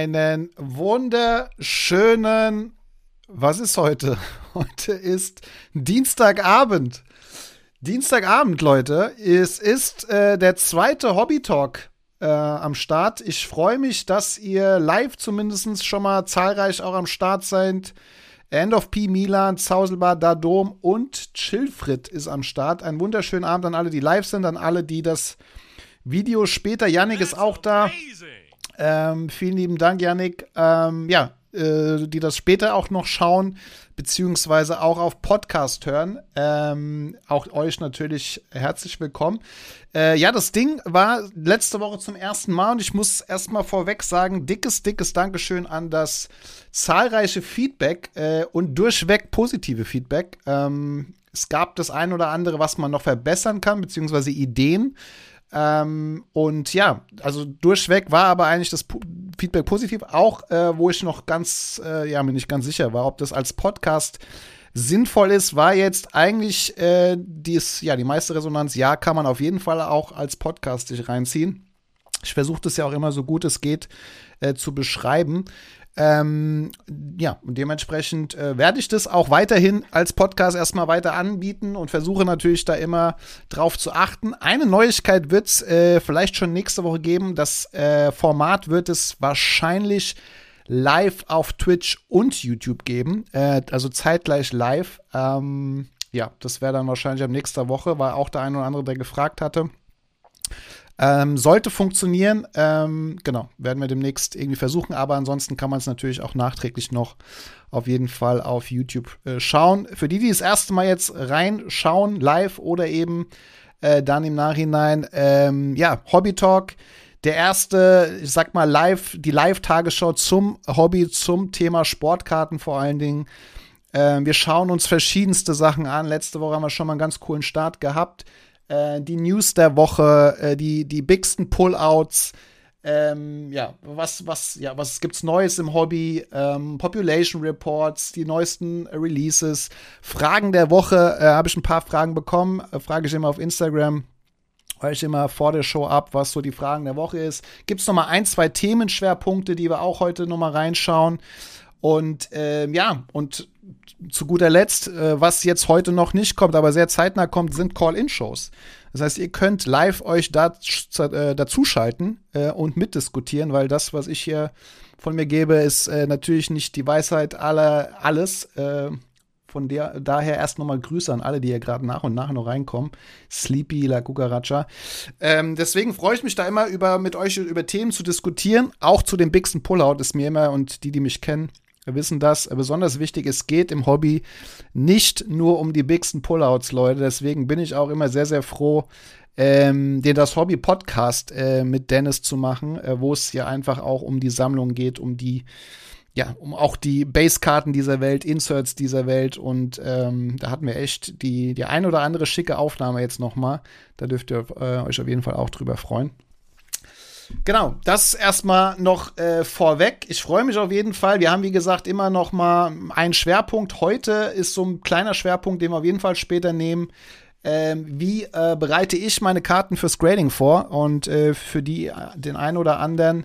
Einen wunderschönen, was ist heute? Heute ist Dienstagabend. Dienstagabend, Leute. Es ist äh, der zweite Hobby Talk äh, am Start. Ich freue mich, dass ihr live zumindest schon mal zahlreich auch am Start seid. End of P Milan, Zauselbar, Dadom und Chillfrit ist am Start. Einen wunderschönen Abend an alle, die live sind, an alle, die das Video später. Yannick ist auch da. Ähm, vielen lieben Dank, Yannick. Ähm, ja, äh, die das später auch noch schauen, beziehungsweise auch auf Podcast hören. Ähm, auch euch natürlich herzlich willkommen. Äh, ja, das Ding war letzte Woche zum ersten Mal und ich muss erstmal vorweg sagen, dickes, dickes Dankeschön an das zahlreiche Feedback äh, und durchweg positive Feedback. Ähm, es gab das ein oder andere, was man noch verbessern kann, beziehungsweise Ideen. Ähm, und ja, also durchweg war aber eigentlich das Feedback positiv, auch äh, wo ich noch ganz, äh, ja, mir nicht ganz sicher war, ob das als Podcast sinnvoll ist, war jetzt eigentlich äh, dies, ja, die meiste Resonanz, ja, kann man auf jeden Fall auch als Podcast sich reinziehen. Ich versuche das ja auch immer so gut es geht äh, zu beschreiben. Ähm, ja, und dementsprechend äh, werde ich das auch weiterhin als Podcast erstmal weiter anbieten und versuche natürlich da immer drauf zu achten. Eine Neuigkeit wird es äh, vielleicht schon nächste Woche geben. Das äh, Format wird es wahrscheinlich live auf Twitch und YouTube geben. Äh, also zeitgleich live. Ähm, ja, das wäre dann wahrscheinlich ab nächster Woche, weil auch der eine oder andere, der gefragt hatte. Ähm, sollte funktionieren, ähm, genau, werden wir demnächst irgendwie versuchen, aber ansonsten kann man es natürlich auch nachträglich noch auf jeden Fall auf YouTube äh, schauen. Für die, die das erste Mal jetzt reinschauen, live oder eben äh, dann im Nachhinein, ähm, ja, Hobby Talk. Der erste, ich sag mal, live, die Live-Tagesschau zum Hobby, zum Thema Sportkarten vor allen Dingen. Ähm, wir schauen uns verschiedenste Sachen an. Letzte Woche haben wir schon mal einen ganz coolen Start gehabt äh, die News der Woche, äh, die, die bigsten Pullouts. Ähm, ja, was, was, ja, was gibt's Neues im Hobby? Ähm, Population Reports, die neuesten Releases, Fragen der Woche, äh, habe ich ein paar Fragen bekommen, äh, frage ich immer auf Instagram, höre ich immer vor der Show ab, was so die Fragen der Woche ist. Gibt's noch mal ein, zwei Themenschwerpunkte, die wir auch heute noch mal reinschauen. Und ähm, ja, und zu guter Letzt, äh, was jetzt heute noch nicht kommt, aber sehr zeitnah kommt, sind Call-In-Shows. Das heißt, ihr könnt live euch da, äh, dazuschalten äh, und mitdiskutieren, weil das, was ich hier von mir gebe, ist äh, natürlich nicht die Weisheit aller alles. Äh, von der, daher erst nochmal Grüße an alle, die hier gerade nach und nach noch reinkommen. Sleepy, La Cucaracha. Ähm, deswegen freue ich mich da immer über, mit euch über Themen zu diskutieren. Auch zu dem Bigsten Pullout ist mir immer und die, die mich kennen, wir wissen das. Besonders wichtig, es geht im Hobby nicht nur um die bigsten Pullouts, Leute. Deswegen bin ich auch immer sehr, sehr froh, ähm, den das Hobby Podcast äh, mit Dennis zu machen, äh, wo es ja einfach auch um die Sammlung geht, um die, ja, um auch die Basekarten dieser Welt, Inserts dieser Welt und ähm, da hatten wir echt die, die ein oder andere schicke Aufnahme jetzt noch mal. Da dürft ihr äh, euch auf jeden Fall auch drüber freuen. Genau, das erstmal noch äh, vorweg. Ich freue mich auf jeden Fall. Wir haben, wie gesagt, immer noch mal einen Schwerpunkt. Heute ist so ein kleiner Schwerpunkt, den wir auf jeden Fall später nehmen. Ähm, wie äh, bereite ich meine Karten fürs Grading vor? Und äh, für die, äh, den einen oder anderen,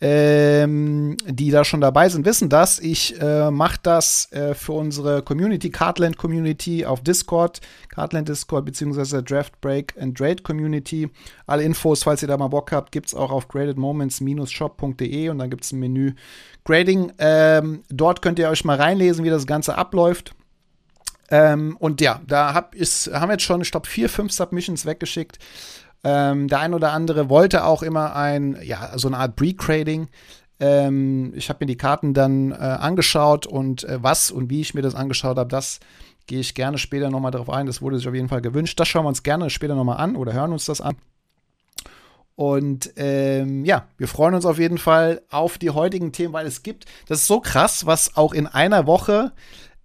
ähm, die da schon dabei sind, wissen das. Ich äh, mache das äh, für unsere Community, Cardland Community auf Discord, Cardland Discord beziehungsweise Draft Break and Trade Community. Alle Infos, falls ihr da mal Bock habt, gibt es auch auf gradedmoments-shop.de und dann gibt es ein Menü Grading. Ähm, dort könnt ihr euch mal reinlesen, wie das Ganze abläuft. Ähm, und ja, da hab ist, haben wir jetzt schon, ich glaube, vier, fünf Submissions weggeschickt. Ähm, der ein oder andere wollte auch immer ein, ja, so eine Art Pre-Grading. Ähm, ich habe mir die Karten dann äh, angeschaut und äh, was und wie ich mir das angeschaut habe, das gehe ich gerne später nochmal darauf ein. Das wurde sich auf jeden Fall gewünscht. Das schauen wir uns gerne später nochmal an oder hören uns das an. Und ähm, ja, wir freuen uns auf jeden Fall auf die heutigen Themen, weil es gibt, das ist so krass, was auch in einer Woche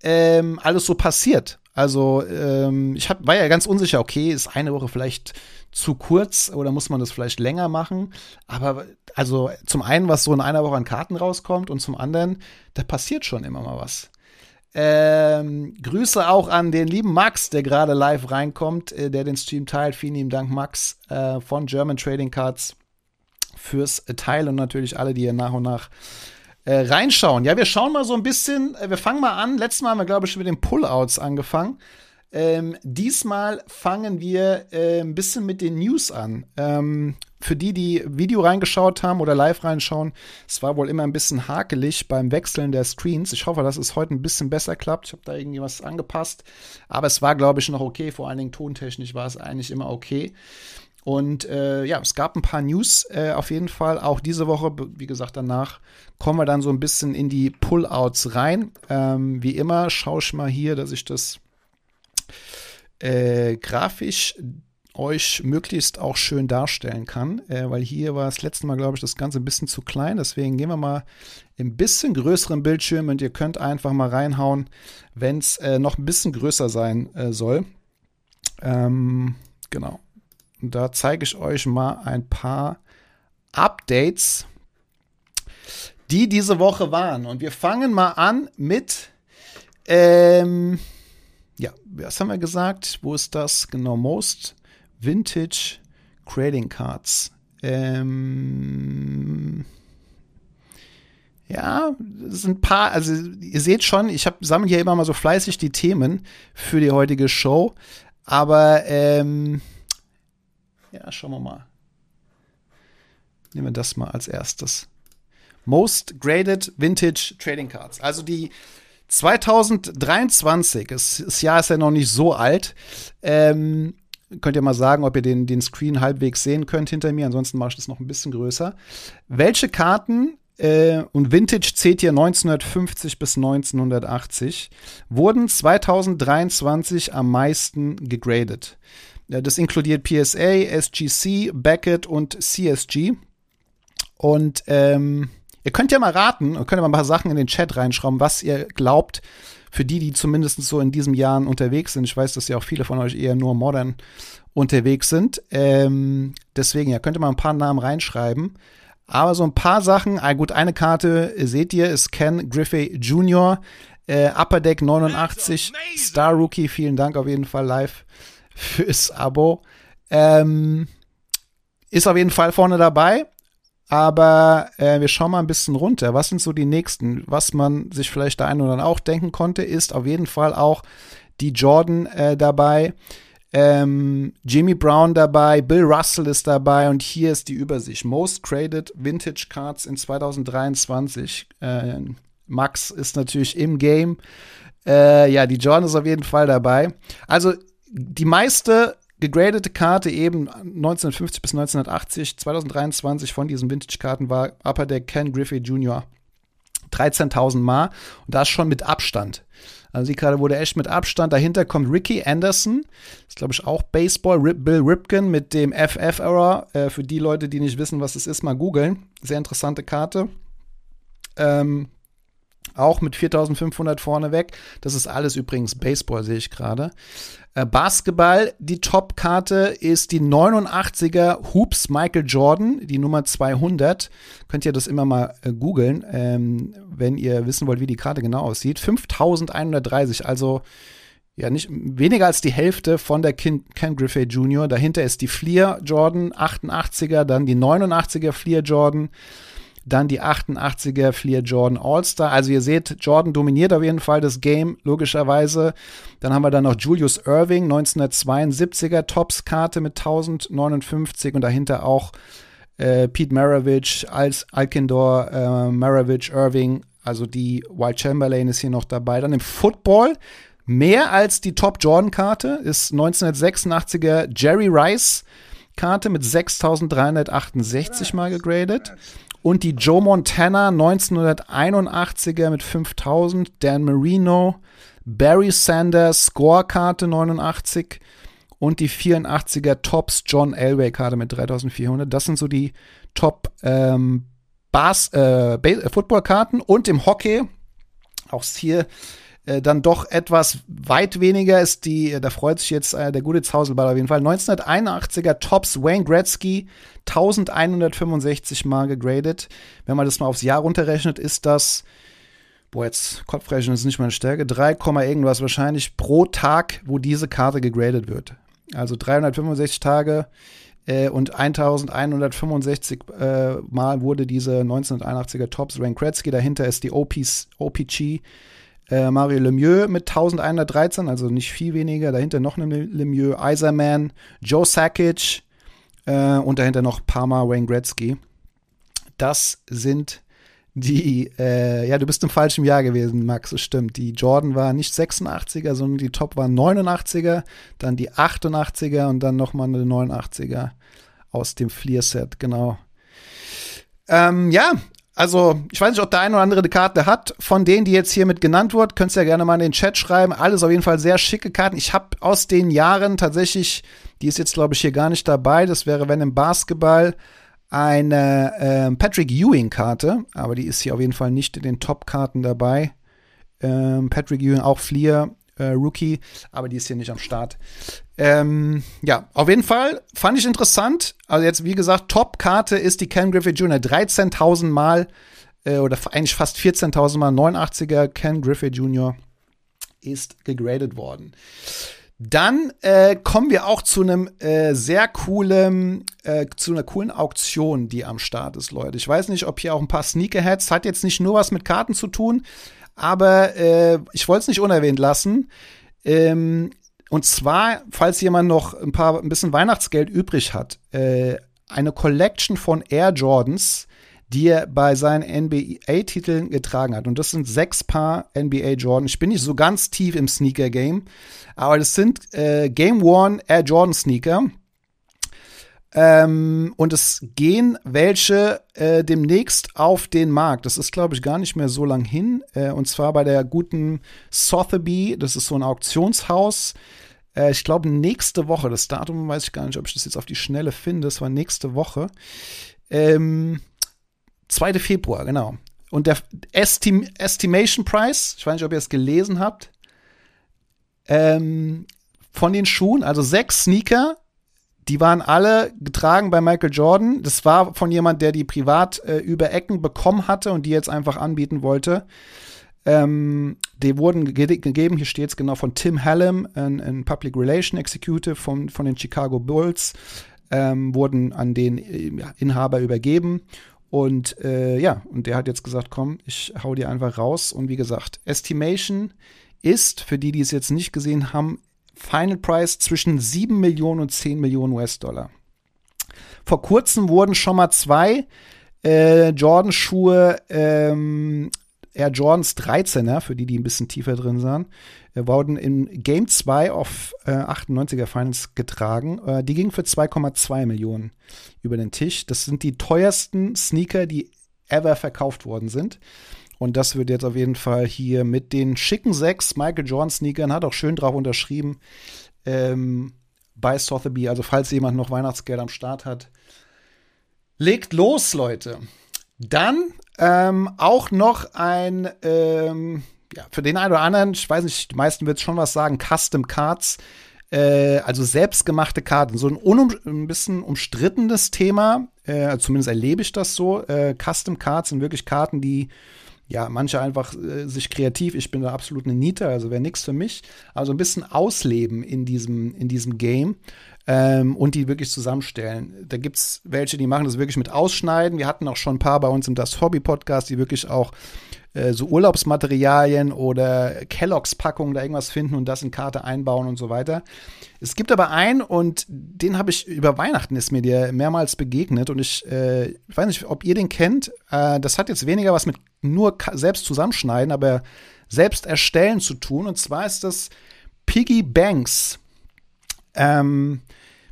ähm, alles so passiert. Also ähm, ich hab, war ja ganz unsicher, okay, ist eine Woche vielleicht zu kurz oder muss man das vielleicht länger machen? Aber also zum einen, was so in einer Woche an Karten rauskommt und zum anderen, da passiert schon immer mal was. Ähm, Grüße auch an den lieben Max, der gerade live reinkommt, äh, der den Stream teilt. Vielen lieben Dank, Max, äh, von German Trading Cards. fürs Teil und natürlich alle, die hier nach und nach äh, reinschauen. Ja, wir schauen mal so ein bisschen, äh, wir fangen mal an. Letztes Mal haben wir, glaube ich, mit den Pullouts angefangen. Ähm, diesmal fangen wir äh, ein bisschen mit den News an. Ähm, für die, die Video reingeschaut haben oder live reinschauen, es war wohl immer ein bisschen hakelig beim Wechseln der Screens. Ich hoffe, dass es heute ein bisschen besser klappt. Ich habe da irgendwie was angepasst. Aber es war, glaube ich, noch okay. Vor allen Dingen tontechnisch war es eigentlich immer okay. Und äh, ja, es gab ein paar News äh, auf jeden Fall. Auch diese Woche, wie gesagt, danach kommen wir dann so ein bisschen in die Pullouts rein. Ähm, wie immer schaue ich mal hier, dass ich das äh, grafisch euch möglichst auch schön darstellen kann, äh, weil hier war das letzte Mal, glaube ich, das Ganze ein bisschen zu klein. Deswegen gehen wir mal ein bisschen größeren Bildschirm und ihr könnt einfach mal reinhauen, wenn es äh, noch ein bisschen größer sein äh, soll. Ähm, genau. Da zeige ich euch mal ein paar Updates, die diese Woche waren. Und wir fangen mal an mit ähm, ja, was haben wir gesagt? Wo ist das? Genau, Most Vintage Trading Cards. Ähm, ja, es sind ein paar, also ihr seht schon, ich sammle hier immer mal so fleißig die Themen für die heutige Show. Aber ähm, ja, schauen wir mal. Nehmen wir das mal als erstes. Most Graded Vintage Trading Cards. Also die 2023, das, Jahr ist ja noch nicht so alt. Ähm, könnt ihr mal sagen, ob ihr den, den Screen halbwegs sehen könnt hinter mir. Ansonsten mache ich das noch ein bisschen größer. Welche Karten äh, und Vintage zählt hier 1950 bis 1980 wurden 2023 am meisten gegradet? Das inkludiert PSA, SGC, Beckett und CSG. Und ähm, Ihr könnt ja mal raten könnt ja mal ein paar Sachen in den Chat reinschrauben, was ihr glaubt, für die, die zumindest so in diesem Jahr unterwegs sind. Ich weiß, dass ja auch viele von euch eher nur modern unterwegs sind. Ähm, deswegen, ja, könnt ihr mal ein paar Namen reinschreiben. Aber so ein paar Sachen, ah, gut, eine Karte seht ihr, ist Ken Griffey Jr., äh, Upper Deck 89, Star Rookie, vielen Dank auf jeden Fall live fürs Abo. Ähm, ist auf jeden Fall vorne dabei. Aber äh, wir schauen mal ein bisschen runter. Was sind so die nächsten? Was man sich vielleicht da ein oder auch denken konnte, ist auf jeden Fall auch die Jordan äh, dabei. Ähm, Jimmy Brown dabei, Bill Russell ist dabei und hier ist die Übersicht. Most Traded Vintage Cards in 2023. Äh, Max ist natürlich im Game. Äh, ja, die Jordan ist auf jeden Fall dabei. Also die meiste gegradete Karte eben 1950 bis 1980, 2023 von diesen Vintage-Karten war Upper Deck Ken Griffey Jr. 13.000 Mal und das schon mit Abstand. Also die Karte wurde echt mit Abstand. Dahinter kommt Ricky Anderson, ist glaube ich auch Baseball. Rip, Bill Ripken mit dem FF-Error. Äh, für die Leute, die nicht wissen, was es ist, mal googeln. Sehr interessante Karte. Ähm, auch mit 4500 vorne weg. Das ist alles übrigens Baseball, sehe ich gerade. Äh, Basketball, die Top-Karte ist die 89er Hoops Michael Jordan, die Nummer 200. Könnt ihr das immer mal äh, googeln, ähm, wenn ihr wissen wollt, wie die Karte genau aussieht. 5130, also ja, nicht weniger als die Hälfte von der Ken, Ken Griffey Jr. Dahinter ist die Fleer Jordan 88er, dann die 89er Fleer Jordan dann die 88er Fleer Jordan All-Star. Also ihr seht, Jordan dominiert auf jeden Fall das Game, logischerweise. Dann haben wir dann noch Julius Irving, 1972er Tops-Karte mit 1059 und dahinter auch äh, Pete Maravich, als Alkindor, äh, Maravich, Irving, also die Wild Chamberlain ist hier noch dabei. Dann im Football mehr als die Top Jordan-Karte ist 1986er Jerry Rice. Karte mit 6368 mal gegradet. Und die Joe Montana 1981er mit 5000, Dan Marino, Barry Sanders Scorekarte 89 und die 84er Tops John Elway Karte mit 3400. Das sind so die Top ähm, Bas äh, Footballkarten und im Hockey auch hier äh, dann doch etwas weit weniger ist die, äh, da freut sich jetzt äh, der gute Zauselball auf jeden Fall. 1981er Tops Wayne Gretzky, 1165 Mal gegradet. Wenn man das mal aufs Jahr runterrechnet, ist das, boah, jetzt Kopfrechnen ist nicht meine Stärke, 3, irgendwas wahrscheinlich pro Tag, wo diese Karte gegradet wird. Also 365 Tage Äh, und 1165 äh, Mal wurde diese 1981er Tops Wayne Gretzky. Dahinter ist die OPs, OPG äh, Mario Lemieux mit 1113, also nicht viel weniger. Dahinter noch eine Lemieux, Iserman, Joe Sakic äh, und dahinter noch Parma Wayne Gretzky. Das sind die, äh, ja, du bist im falschen Jahr gewesen, Max, das stimmt. Die Jordan war nicht 86er, sondern die Top waren 89er, dann die 88er und dann nochmal eine 89er aus dem Fleer-Set, genau. Ähm, ja, also, ich weiß nicht, ob der eine oder andere eine Karte hat. Von denen, die jetzt hiermit genannt wurden, könnt ihr ja gerne mal in den Chat schreiben. Alles auf jeden Fall sehr schicke Karten. Ich habe aus den Jahren tatsächlich, die ist jetzt, glaube ich, hier gar nicht dabei. Das wäre, wenn im Basketball, eine äh, Patrick Ewing-Karte. Aber die ist hier auf jeden Fall nicht in den Top-Karten dabei. Ähm, Patrick Ewing, auch Fleer, äh, Rookie, aber die ist hier nicht am Start. Ähm, ja, auf jeden Fall fand ich interessant. Also jetzt, wie gesagt, Top-Karte ist die Ken Griffith Jr. 13.000 Mal äh, oder eigentlich fast 14.000 Mal 89er Ken Griffith Jr. ist gegradet worden. Dann äh, kommen wir auch zu einem äh, sehr coolen, äh, zu einer coolen Auktion, die am Start ist, Leute. Ich weiß nicht, ob hier auch ein paar Sneakerheads, hat jetzt nicht nur was mit Karten zu tun, aber äh, ich wollte es nicht unerwähnt lassen. Ähm, und zwar, falls jemand noch ein paar ein bisschen Weihnachtsgeld übrig hat, äh, eine Collection von Air Jordans, die er bei seinen NBA-Titeln getragen hat. Und das sind sechs Paar NBA Jordan. Ich bin nicht so ganz tief im Sneaker-Game, aber das sind äh, Game One Air Jordan Sneaker. Ähm, und es gehen welche äh, demnächst auf den Markt. Das ist, glaube ich, gar nicht mehr so lang hin. Äh, und zwar bei der guten Sotheby. Das ist so ein Auktionshaus. Äh, ich glaube, nächste Woche. Das Datum weiß ich gar nicht, ob ich das jetzt auf die Schnelle finde. Das war nächste Woche. Ähm, 2. Februar, genau. Und der Estim Estimation Price, ich weiß nicht, ob ihr es gelesen habt, ähm, von den Schuhen, also sechs Sneaker die waren alle getragen bei Michael Jordan. Das war von jemand, der die privat äh, über Ecken bekommen hatte und die jetzt einfach anbieten wollte. Ähm, die wurden ge gegeben, hier steht es genau von Tim Hallam, ein, ein, Public Relation Executive von, von den Chicago Bulls, ähm, wurden an den äh, Inhaber übergeben. Und äh, ja, und der hat jetzt gesagt, komm, ich hau die einfach raus. Und wie gesagt, Estimation ist, für die, die es jetzt nicht gesehen haben, Final Price zwischen 7 Millionen und 10 Millionen US-Dollar. Vor kurzem wurden schon mal zwei äh, Jordan-Schuhe, ähm, Air Jordans 13er, für die, die ein bisschen tiefer drin sahen, äh, wurden in Game 2 auf äh, 98er Finals getragen. Äh, die gingen für 2,2 Millionen über den Tisch. Das sind die teuersten Sneaker, die ever verkauft worden sind. Und das wird jetzt auf jeden Fall hier mit den schicken sechs Michael Jordan Sneakern, hat auch schön drauf unterschrieben, ähm, bei Sotheby. Also falls jemand noch Weihnachtsgeld am Start hat, legt los, Leute. Dann ähm, auch noch ein, ähm, ja, für den einen oder anderen, ich weiß nicht, die meisten wird schon was sagen, Custom Cards. Äh, also selbstgemachte Karten, so ein, unum, ein bisschen umstrittenes Thema, äh, zumindest erlebe ich das so. Äh, Custom Cards sind wirklich Karten, die ja, manche einfach äh, sich kreativ, ich bin da absolut eine Niete, also wäre nichts für mich. Also ein bisschen ausleben in diesem, in diesem Game ähm, und die wirklich zusammenstellen. Da gibt es welche, die machen das wirklich mit Ausschneiden. Wir hatten auch schon ein paar bei uns im Das Hobby Podcast, die wirklich auch äh, so Urlaubsmaterialien oder Kelloggs-Packungen da irgendwas finden und das in Karte einbauen und so weiter. Es gibt aber einen und den habe ich über Weihnachten ist mir der mehrmals begegnet und ich, äh, ich weiß nicht, ob ihr den kennt. Äh, das hat jetzt weniger was mit nur selbst zusammenschneiden, aber selbst erstellen zu tun. Und zwar ist das Piggy Banks. Ähm,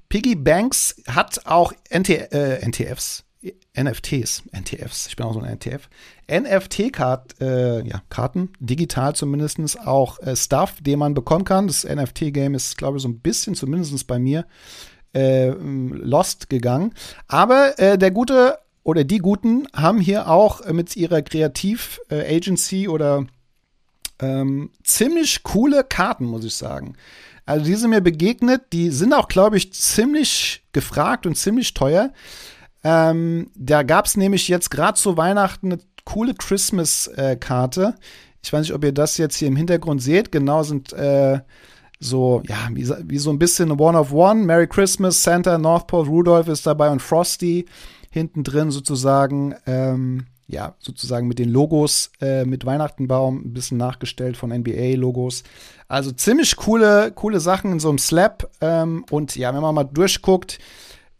Piggy Banks hat auch NT, äh, NTFs, NFTs, NTFs, ich bin auch so ein NTF, NFT-Karten, äh, ja, Karten, digital zumindest, auch äh, Stuff, den man bekommen kann. Das NFT-Game ist, glaube ich, so ein bisschen, zumindest bei mir, äh, lost gegangen. Aber äh, der gute oder die Guten haben hier auch äh, mit ihrer Kreativ-Agency äh, oder ähm, ziemlich coole Karten, muss ich sagen. Also die sind mir begegnet, die sind auch, glaube ich, ziemlich gefragt und ziemlich teuer. Ähm, da gab es nämlich jetzt gerade zu Weihnachten eine coole Christmas-Karte. ich weiß nicht, ob ihr das jetzt hier im Hintergrund seht. Genau sind äh, so, ja, wie, wie so ein bisschen One of One. Merry Christmas, Santa, North Pole, Rudolph ist dabei und Frosty hinten drin sozusagen. Ähm, ja, sozusagen mit den Logos, äh, mit Weihnachtenbaum, ein bisschen nachgestellt von NBA-Logos. Also ziemlich coole, coole Sachen in so einem Slab. Ähm, und ja, wenn man mal durchguckt,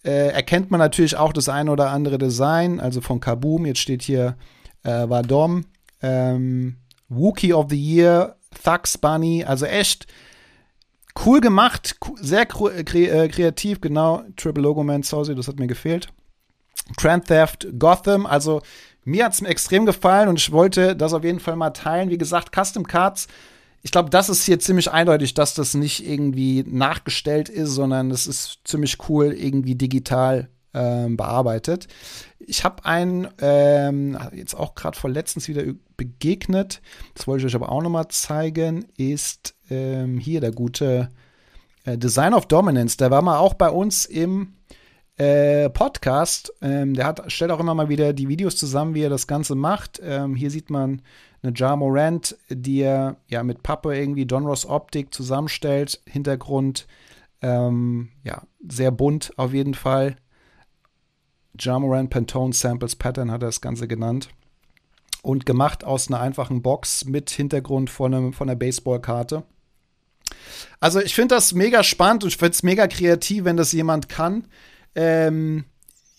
äh, erkennt man natürlich auch das eine oder andere Design. Also von Kaboom, jetzt steht hier äh, Vadom, ähm, Wookie of the Year, Thugs Bunny, also echt cool gemacht, sehr äh, kreativ, genau. Triple Logo Man Saucy, das hat mir gefehlt. Grand Theft Gotham, also mir hat es extrem gefallen und ich wollte das auf jeden Fall mal teilen. Wie gesagt, Custom Cards, ich glaube, das ist hier ziemlich eindeutig, dass das nicht irgendwie nachgestellt ist, sondern es ist ziemlich cool irgendwie digital ähm, bearbeitet. Ich habe einen ähm, jetzt auch gerade vor letztens wieder begegnet. Das wollte ich euch aber auch noch mal zeigen. Ist ähm, hier der gute äh, Design of Dominance. Der war mal auch bei uns im äh, Podcast. Ähm, der hat, stellt auch immer mal wieder die Videos zusammen, wie er das Ganze macht. Ähm, hier sieht man eine Jar Morant, die er ja mit Pappe irgendwie Donros Optik zusammenstellt. Hintergrund ähm, ja sehr bunt auf jeden Fall. Jar Morant Pantone Samples Pattern hat er das Ganze genannt. Und gemacht aus einer einfachen Box mit Hintergrund von, einem, von einer Baseballkarte. Also ich finde das mega spannend und ich finde es mega kreativ, wenn das jemand kann. Ähm,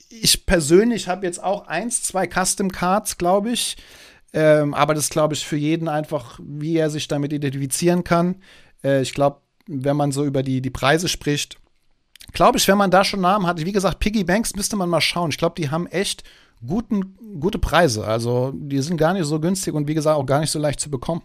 ich persönlich habe jetzt auch eins, zwei Custom Cards, glaube ich. Ähm, aber das glaube ich für jeden einfach, wie er sich damit identifizieren kann. Äh, ich glaube, wenn man so über die, die Preise spricht, glaube ich, wenn man da schon Namen hat, wie gesagt, Piggy Banks müsste man mal schauen. Ich glaube, die haben echt guten, gute Preise. Also die sind gar nicht so günstig und wie gesagt auch gar nicht so leicht zu bekommen.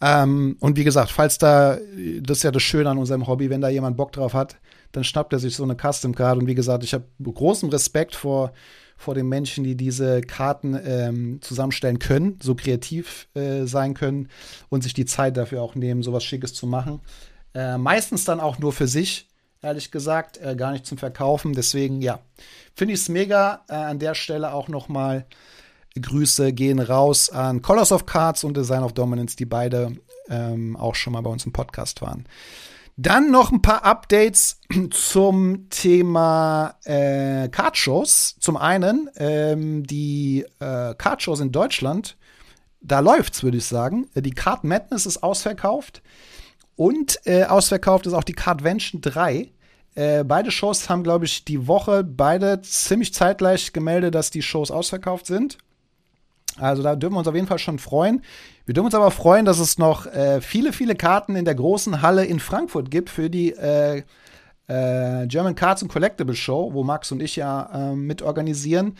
Ähm, und wie gesagt, falls da, das ist ja das Schöne an unserem Hobby, wenn da jemand Bock drauf hat, dann schnappt er sich so eine Custom Card. Und wie gesagt, ich habe großen Respekt vor, vor den Menschen, die diese Karten ähm, zusammenstellen können, so kreativ äh, sein können und sich die Zeit dafür auch nehmen, sowas Schickes zu machen. Äh, meistens dann auch nur für sich, ehrlich gesagt, äh, gar nicht zum Verkaufen. Deswegen, ja, finde ich es mega. Äh, an der Stelle auch noch mal Grüße gehen raus an Colors of Cards und Design of Dominance, die beide ähm, auch schon mal bei uns im Podcast waren. Dann noch ein paar Updates zum Thema äh, Cardshows. Zum einen ähm, die äh, Cardshows in Deutschland. Da läuft's, würde ich sagen. Die Card Madness ist ausverkauft. Und äh, ausverkauft ist auch die Cardvention 3. Äh, beide Shows haben, glaube ich, die Woche beide ziemlich zeitgleich gemeldet, dass die Shows ausverkauft sind. Also da dürfen wir uns auf jeden Fall schon freuen. Wir dürfen uns aber freuen, dass es noch äh, viele, viele Karten in der großen Halle in Frankfurt gibt für die äh, äh, German Cards and Collectible Show, wo Max und ich ja ähm, mit organisieren.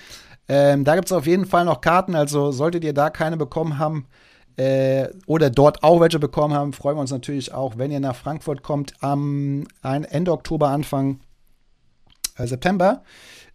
Ähm, da gibt es auf jeden Fall noch Karten, also solltet ihr da keine bekommen haben äh, oder dort auch welche bekommen haben, freuen wir uns natürlich auch, wenn ihr nach Frankfurt kommt am Ende Oktober, Anfang äh, September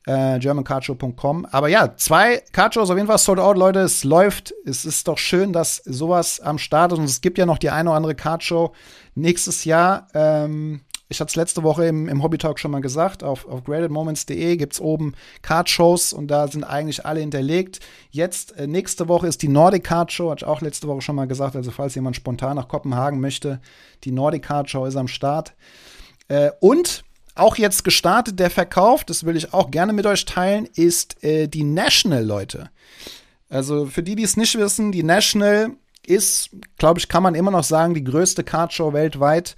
äh, germancardshow.com. Aber ja, zwei Cardshows auf jeden Fall sold out, Leute. Es läuft. Es ist doch schön, dass sowas am Start ist. Und es gibt ja noch die eine oder andere Cardshow nächstes Jahr. Ähm, ich hatte es letzte Woche im, im Hobby Talk schon mal gesagt. Auf, auf gradedmoments.de gibt es oben Cardshows und da sind eigentlich alle hinterlegt. Jetzt, äh, nächste Woche ist die Nordic Card Show, hatte ich auch letzte Woche schon mal gesagt. Also, falls jemand spontan nach Kopenhagen möchte, die Nordic Card Show ist am Start. Äh, und auch jetzt gestartet, der Verkauf, das will ich auch gerne mit euch teilen, ist äh, die National, Leute. Also für die, die es nicht wissen, die National ist, glaube ich, kann man immer noch sagen, die größte Cardshow weltweit.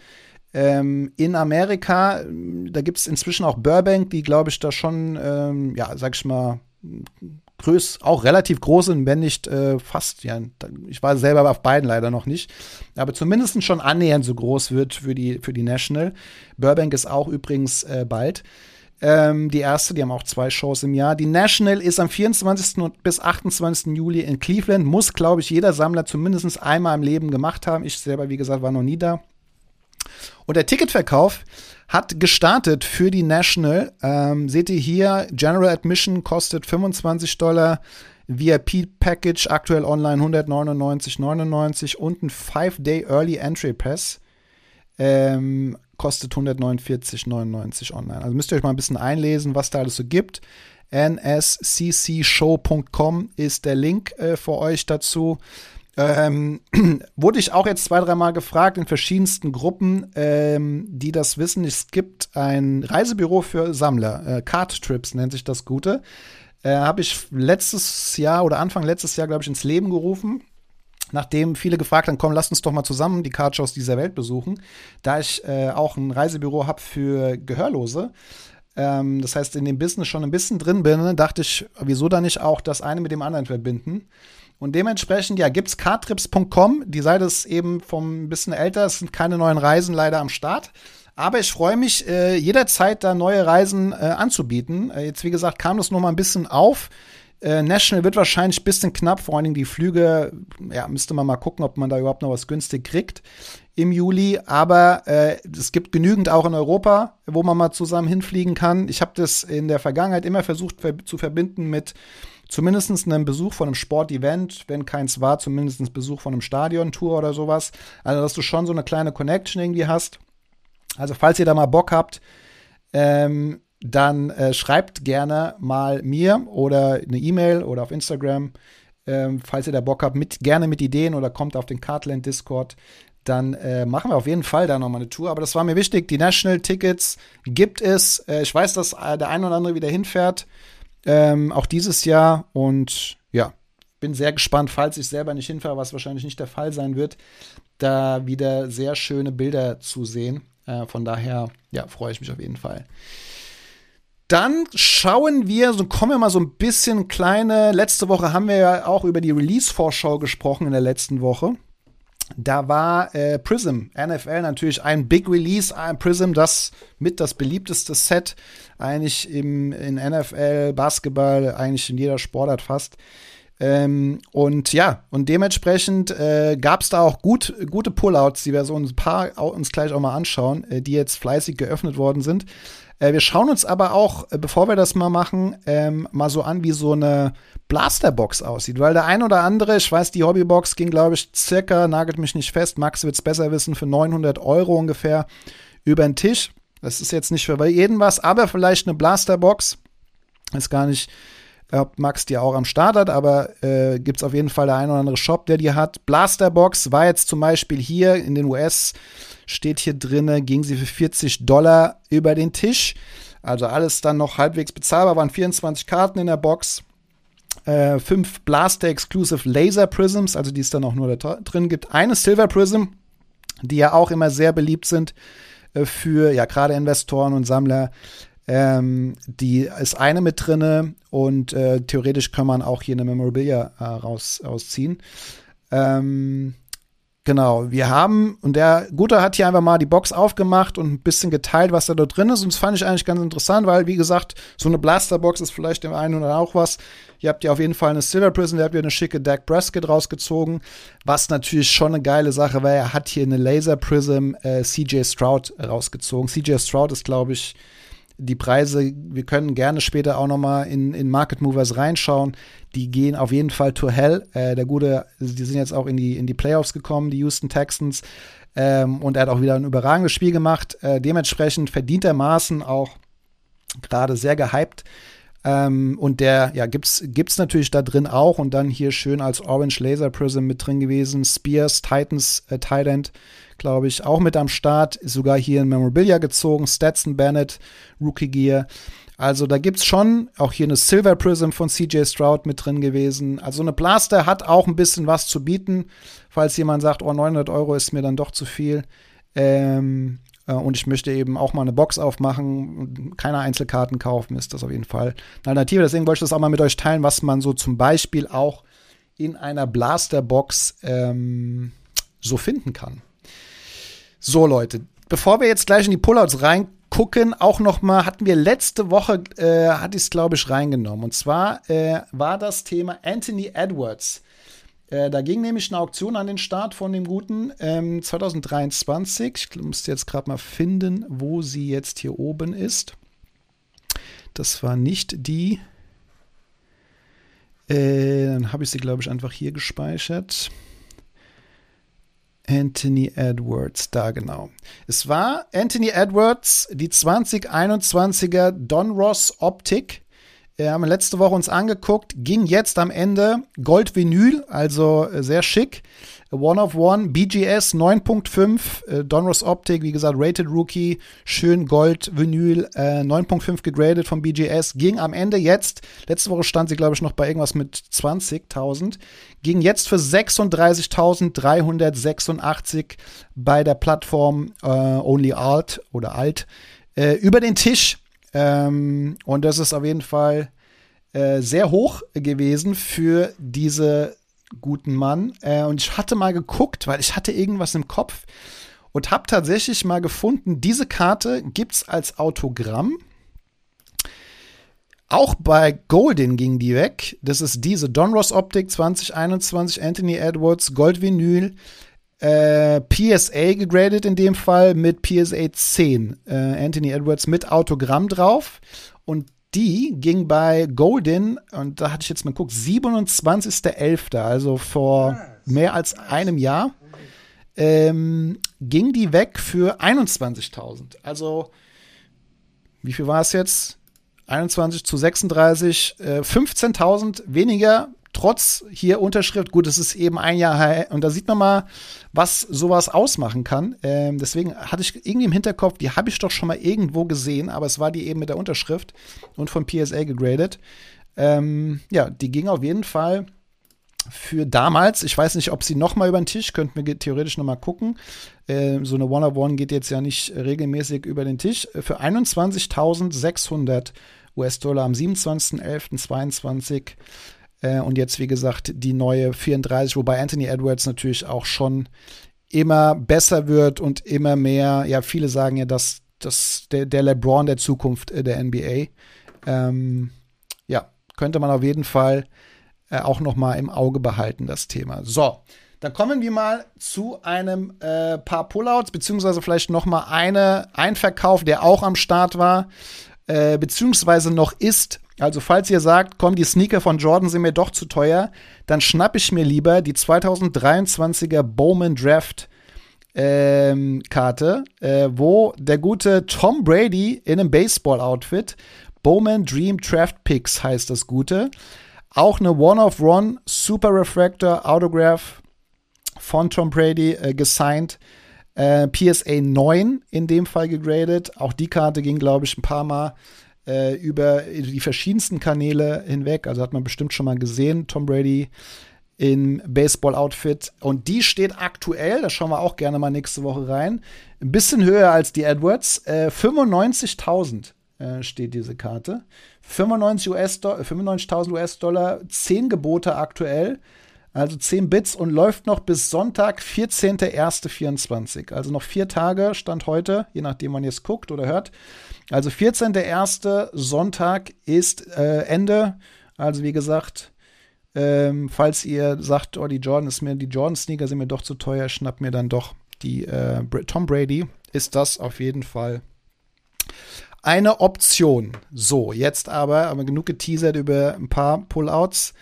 Ähm, in Amerika, da gibt es inzwischen auch Burbank, die, glaube ich, da schon, ähm, ja, sag ich mal, größ, auch relativ groß sind, wenn nicht äh, fast, ja, ich war selber auf beiden leider noch nicht, aber zumindest schon annähernd so groß wird für die, für die National. Burbank ist auch übrigens äh, bald. Ähm, die erste, die haben auch zwei Shows im Jahr. Die National ist am 24. bis 28. Juli in Cleveland. Muss, glaube ich, jeder Sammler zumindest einmal im Leben gemacht haben. Ich selber, wie gesagt, war noch nie da. Und der Ticketverkauf hat gestartet für die National. Ähm, seht ihr hier, General Admission kostet 25 Dollar. VIP-Package aktuell online 199,99 und ein 5-Day Early Entry Pass ähm, kostet 149,99 online. Also müsst ihr euch mal ein bisschen einlesen, was da alles so gibt. nsccshow.com ist der Link äh, für euch dazu. Ähm, wurde ich auch jetzt zwei, dreimal gefragt in verschiedensten Gruppen, ähm, die das wissen. Es gibt ein Reisebüro für Sammler. Äh, Card Trips nennt sich das Gute. Äh, Habe ich letztes Jahr oder Anfang letztes Jahr, glaube ich, ins Leben gerufen. Nachdem viele gefragt haben, komm, lass uns doch mal zusammen die Cardshows dieser Welt besuchen, da ich äh, auch ein Reisebüro habe für Gehörlose, ähm, das heißt, in dem Business schon ein bisschen drin bin, dachte ich, wieso dann nicht auch das eine mit dem anderen verbinden? Und dementsprechend, ja, gibt's cardtrips.com. Die Seite ist eben vom bisschen älter. Es sind keine neuen Reisen leider am Start. Aber ich freue mich, äh, jederzeit da neue Reisen äh, anzubieten. Äh, jetzt, wie gesagt, kam das noch mal ein bisschen auf. Äh, National wird wahrscheinlich ein bisschen knapp, vor allen Dingen die Flüge, ja, müsste man mal gucken, ob man da überhaupt noch was günstig kriegt im Juli. Aber äh, es gibt genügend auch in Europa, wo man mal zusammen hinfliegen kann. Ich habe das in der Vergangenheit immer versucht ver zu verbinden mit zumindest einem Besuch von einem Sportevent, wenn keins war, zumindest Besuch von einem Stadiontour oder sowas. Also, dass du schon so eine kleine Connection irgendwie hast. Also, falls ihr da mal Bock habt, ähm, dann äh, schreibt gerne mal mir oder eine E-Mail oder auf Instagram, ähm, falls ihr da Bock habt, mit, gerne mit Ideen oder kommt auf den Cardland Discord. Dann äh, machen wir auf jeden Fall da nochmal eine Tour. Aber das war mir wichtig. Die National Tickets gibt es. Äh, ich weiß, dass äh, der ein oder andere wieder hinfährt. Ähm, auch dieses Jahr. Und ja, bin sehr gespannt, falls ich selber nicht hinfahre, was wahrscheinlich nicht der Fall sein wird, da wieder sehr schöne Bilder zu sehen. Äh, von daher, ja, freue ich mich auf jeden Fall. Dann schauen wir, so kommen wir mal so ein bisschen kleine. Letzte Woche haben wir ja auch über die Release-Vorschau gesprochen in der letzten Woche. Da war äh, Prism, NFL natürlich ein Big Release. Ein Prism, das mit das beliebteste Set eigentlich im, in NFL, Basketball, eigentlich in jeder Sportart fast. Ähm, und ja, und dementsprechend äh, gab es da auch gut, gute Pullouts, die wir so ein paar uns gleich auch mal anschauen, äh, die jetzt fleißig geöffnet worden sind. Äh, wir schauen uns aber auch, äh, bevor wir das mal machen, ähm, mal so an, wie so eine Blasterbox aussieht. Weil der ein oder andere, ich weiß, die Hobbybox ging, glaube ich, circa, nagelt mich nicht fest, Max wird es besser wissen, für 900 Euro ungefähr über den Tisch. Das ist jetzt nicht für jeden was, aber vielleicht eine Blasterbox. Ist gar nicht, ob Max die auch am Start hat, aber äh, gibt es auf jeden Fall der ein oder andere Shop, der die hat. Blasterbox war jetzt zum Beispiel hier in den US steht hier drinne, ging sie für 40 Dollar über den Tisch. Also alles dann noch halbwegs bezahlbar, waren 24 Karten in der Box. Äh, fünf Blaster Exclusive Laser Prisms, also die es dann auch nur da drin gibt. Eine Silver Prism, die ja auch immer sehr beliebt sind äh, für ja gerade Investoren und Sammler. Ähm, die ist eine mit drinne und äh, theoretisch kann man auch hier eine Memorabilia äh, raus, rausziehen. Ähm, Genau, wir haben, und der Guter hat hier einfach mal die Box aufgemacht und ein bisschen geteilt, was da drin ist. Und das fand ich eigentlich ganz interessant, weil, wie gesagt, so eine Blasterbox ist vielleicht dem einen oder auch was. Ihr habt ja auf jeden Fall eine Silver Prison, der hat wieder eine schicke Dak Bresket rausgezogen, was natürlich schon eine geile Sache war. Er hat hier eine Laser Prism äh, CJ Stroud rausgezogen. CJ Stroud ist, glaube ich, die Preise, wir können gerne später auch noch mal in, in Market Movers reinschauen. Die gehen auf jeden Fall to hell. Äh, der gute, die sind jetzt auch in die, in die Playoffs gekommen, die Houston Texans. Ähm, und er hat auch wieder ein überragendes Spiel gemacht. Äh, dementsprechend verdientermaßen auch gerade sehr gehypt. Ähm, und der, ja, gibt's, gibt's natürlich da drin auch. Und dann hier schön als Orange Laser Prism mit drin gewesen. Spears, Titans, äh, Tight glaube ich, auch mit am Start. Ist sogar hier in Memorabilia gezogen. Stetson Bennett, Rookie Gear. Also da gibt's schon auch hier eine Silver Prism von CJ Stroud mit drin gewesen. Also eine Blaster hat auch ein bisschen was zu bieten, falls jemand sagt, oh 900 Euro ist mir dann doch zu viel. Ähm, äh, und ich möchte eben auch mal eine Box aufmachen, keine Einzelkarten kaufen, ist das auf jeden Fall eine Alternative. Deswegen wollte ich das auch mal mit euch teilen, was man so zum Beispiel auch in einer Blaster-Box ähm, so finden kann. So, Leute, bevor wir jetzt gleich in die Pullouts reingucken, auch noch mal hatten wir letzte Woche, äh, hatte ich es glaube ich reingenommen. Und zwar äh, war das Thema Anthony Edwards. Äh, da ging nämlich eine Auktion an den Start von dem Guten ähm, 2023. Ich muss jetzt gerade mal finden, wo sie jetzt hier oben ist. Das war nicht die. Äh, dann habe ich sie, glaube ich, einfach hier gespeichert. Anthony Edwards, da genau. Es war Anthony Edwards, die 2021er Don Ross Optik Wir haben letzte Woche uns angeguckt, ging jetzt am Ende Gold-Vinyl, also äh, sehr schick. One of One, BGS 9.5, äh, Donruss Optik, wie gesagt, Rated Rookie, schön Gold, Vinyl, äh, 9.5 gegradet von BGS, ging am Ende jetzt, letzte Woche stand sie, glaube ich, noch bei irgendwas mit 20.000, ging jetzt für 36.386 bei der Plattform äh, Only Alt oder Alt über den Tisch. Ähm, und das ist auf jeden Fall äh, sehr hoch gewesen für diese guten Mann. Äh, und ich hatte mal geguckt, weil ich hatte irgendwas im Kopf und habe tatsächlich mal gefunden, diese Karte gibt es als Autogramm. Auch bei Golden ging die weg. Das ist diese Donruss Optik 2021, Anthony Edwards, Goldvinyl, äh, PSA gegradet in dem Fall mit PSA 10. Äh, Anthony Edwards mit Autogramm drauf. Und die ging bei Golden, und da hatte ich jetzt mal geguckt, 27.11., also vor mehr als einem Jahr, ähm, ging die weg für 21.000. Also, wie viel war es jetzt? 21 zu 36, äh, 15.000 weniger trotz hier Unterschrift, gut, es ist eben ein Jahr her, und da sieht man mal, was sowas ausmachen kann. Ähm, deswegen hatte ich irgendwie im Hinterkopf, die habe ich doch schon mal irgendwo gesehen, aber es war die eben mit der Unterschrift und von PSA gegradet. Ähm, ja, die ging auf jeden Fall für damals, ich weiß nicht, ob sie noch mal über den Tisch, könnten wir theoretisch noch mal gucken. Äh, so eine One-of-One geht jetzt ja nicht regelmäßig über den Tisch. Für 21.600 US-Dollar am 27.11.22 äh, und jetzt, wie gesagt, die neue 34, wobei Anthony Edwards natürlich auch schon immer besser wird und immer mehr, ja, viele sagen ja, dass, dass der, der LeBron der Zukunft äh, der NBA. Ähm, ja, könnte man auf jeden Fall äh, auch noch mal im Auge behalten, das Thema. So, dann kommen wir mal zu einem äh, paar Pullouts, beziehungsweise vielleicht noch mal eine, ein Verkauf, der auch am Start war, äh, beziehungsweise noch ist. Also falls ihr sagt, komm, die Sneaker von Jordan sind mir doch zu teuer, dann schnapp ich mir lieber die 2023er Bowman Draft ähm, Karte, äh, wo der gute Tom Brady in einem Baseball-Outfit, Bowman Dream Draft Picks heißt das Gute, auch eine One-of-One Super Refractor Autograph von Tom Brady äh, gesigned. Äh, PSA 9 in dem Fall gegradet. Auch die Karte ging, glaube ich, ein paar Mal äh, über die verschiedensten Kanäle hinweg. Also hat man bestimmt schon mal gesehen, Tom Brady im Baseball-Outfit. Und die steht aktuell, da schauen wir auch gerne mal nächste Woche rein, ein bisschen höher als die Edwards. Äh, 95.000 äh, steht diese Karte. 95.000 US-Dollar, 95 US-Dollar, 10 Gebote aktuell. Also 10 Bits und läuft noch bis Sonntag, 14.01.24. Also noch vier Tage, Stand heute, je nachdem man jetzt guckt oder hört. Also 14.01. Sonntag ist äh, Ende. Also wie gesagt, ähm, falls ihr sagt, oh, die Jordan ist mir, die Jordan-Sneaker sind mir doch zu teuer, schnappt mir dann doch die äh, Tom Brady, ist das auf jeden Fall eine Option. So, jetzt aber, aber genug geteasert über ein paar Pullouts.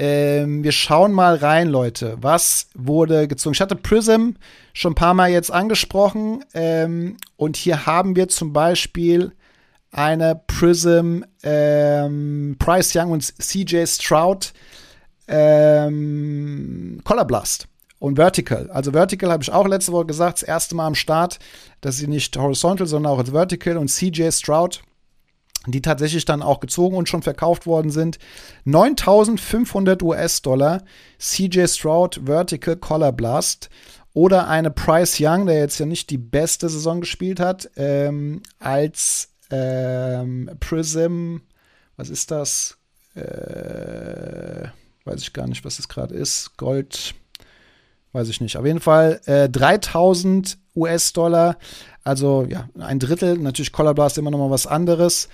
Ähm, wir schauen mal rein, Leute. Was wurde gezogen? Ich hatte Prism schon ein paar Mal jetzt angesprochen. Ähm, und hier haben wir zum Beispiel eine Prism ähm, Price Young und CJ Stroud ähm, Color Blast und Vertical. Also Vertical habe ich auch letzte Woche gesagt, das erste Mal am Start, dass sie nicht horizontal, sondern auch als Vertical und CJ Stroud die tatsächlich dann auch gezogen und schon verkauft worden sind. 9500 US-Dollar CJ Stroud Vertical Collar Blast oder eine Price Young, der jetzt ja nicht die beste Saison gespielt hat, ähm, als ähm, Prism, was ist das? Äh, weiß ich gar nicht, was das gerade ist. Gold, weiß ich nicht. Auf jeden Fall äh, 3000 US-Dollar, also ja, ein Drittel. Natürlich Collar Blast immer noch mal was anderes.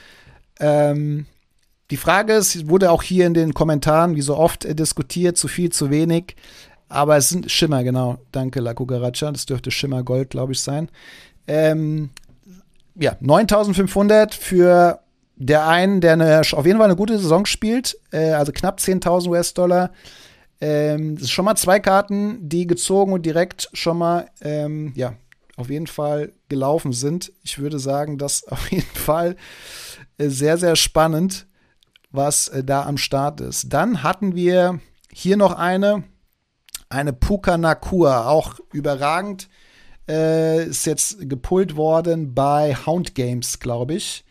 Ähm, die Frage ist, wurde auch hier in den Kommentaren, wie so oft, äh, diskutiert, zu viel, zu wenig. Aber es sind Schimmer, genau. Danke, La Cucaracha. Das dürfte Schimmer Gold, glaube ich, sein. Ähm, ja, 9500 für der einen, der eine, auf jeden Fall eine gute Saison spielt, äh, also knapp 10.000 US-Dollar. Ähm, das ist schon mal zwei Karten, die gezogen und direkt schon mal, ähm, ja, auf jeden Fall gelaufen sind. Ich würde sagen, dass auf jeden Fall äh, sehr, sehr spannend. was äh, da am Start ist. Dann hatten wir hier noch eine, eine Puka Nakua, auch überragend. Äh, ist jetzt gepult worden bei Hound Games, glaube ich.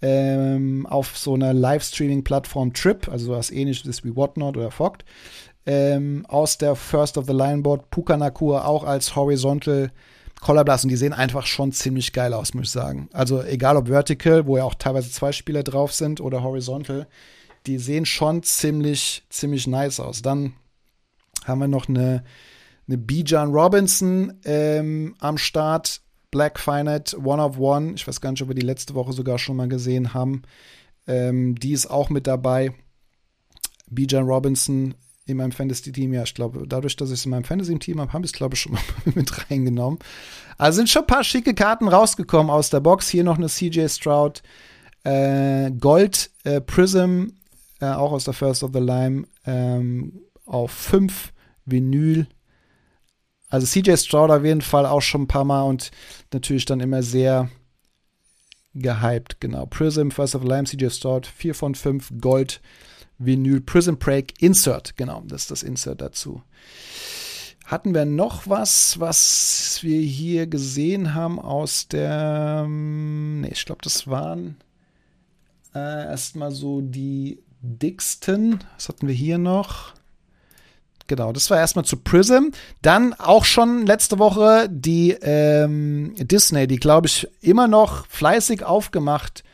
Ähm, auf so einer Livestreaming-Plattform Trip, also was ähnliches wie Whatnot oder Fogt. Ähm, aus der First of the Lineboard Puka Nakua auch als Horizontal Colorblast und die sehen einfach schon ziemlich geil aus, muss ich sagen. Also egal ob Vertical, wo ja auch teilweise zwei Spieler drauf sind, oder Horizontal, die sehen schon ziemlich, ziemlich nice aus. Dann haben wir noch eine, eine Bijan Robinson ähm, am Start. Black Finite, One of One. Ich weiß gar nicht, ob wir die letzte Woche sogar schon mal gesehen haben. Ähm, die ist auch mit dabei. Bijan Robinson in meinem Fantasy-Team. Ja, ich glaube, dadurch, dass ich es in meinem Fantasy-Team habe, habe ich es, glaube ich, schon mal mit reingenommen. Also sind schon ein paar schicke Karten rausgekommen aus der Box. Hier noch eine CJ Stroud. Äh, Gold äh, Prism, äh, auch aus der First of the Lime, ähm, auf 5 Vinyl. Also CJ Stroud auf jeden Fall auch schon ein paar Mal und natürlich dann immer sehr gehypt, genau. Prism, First of the Lime, CJ Stroud, 4 von 5, Gold. Vinyl Prison Break Insert. Genau, das ist das Insert dazu. Hatten wir noch was, was wir hier gesehen haben aus der. Ähm, nee, ich glaube, das waren äh, erstmal so die dicksten. Was hatten wir hier noch? Genau, das war erstmal zu Prism. Dann auch schon letzte Woche die ähm, Disney, die glaube ich immer noch fleißig aufgemacht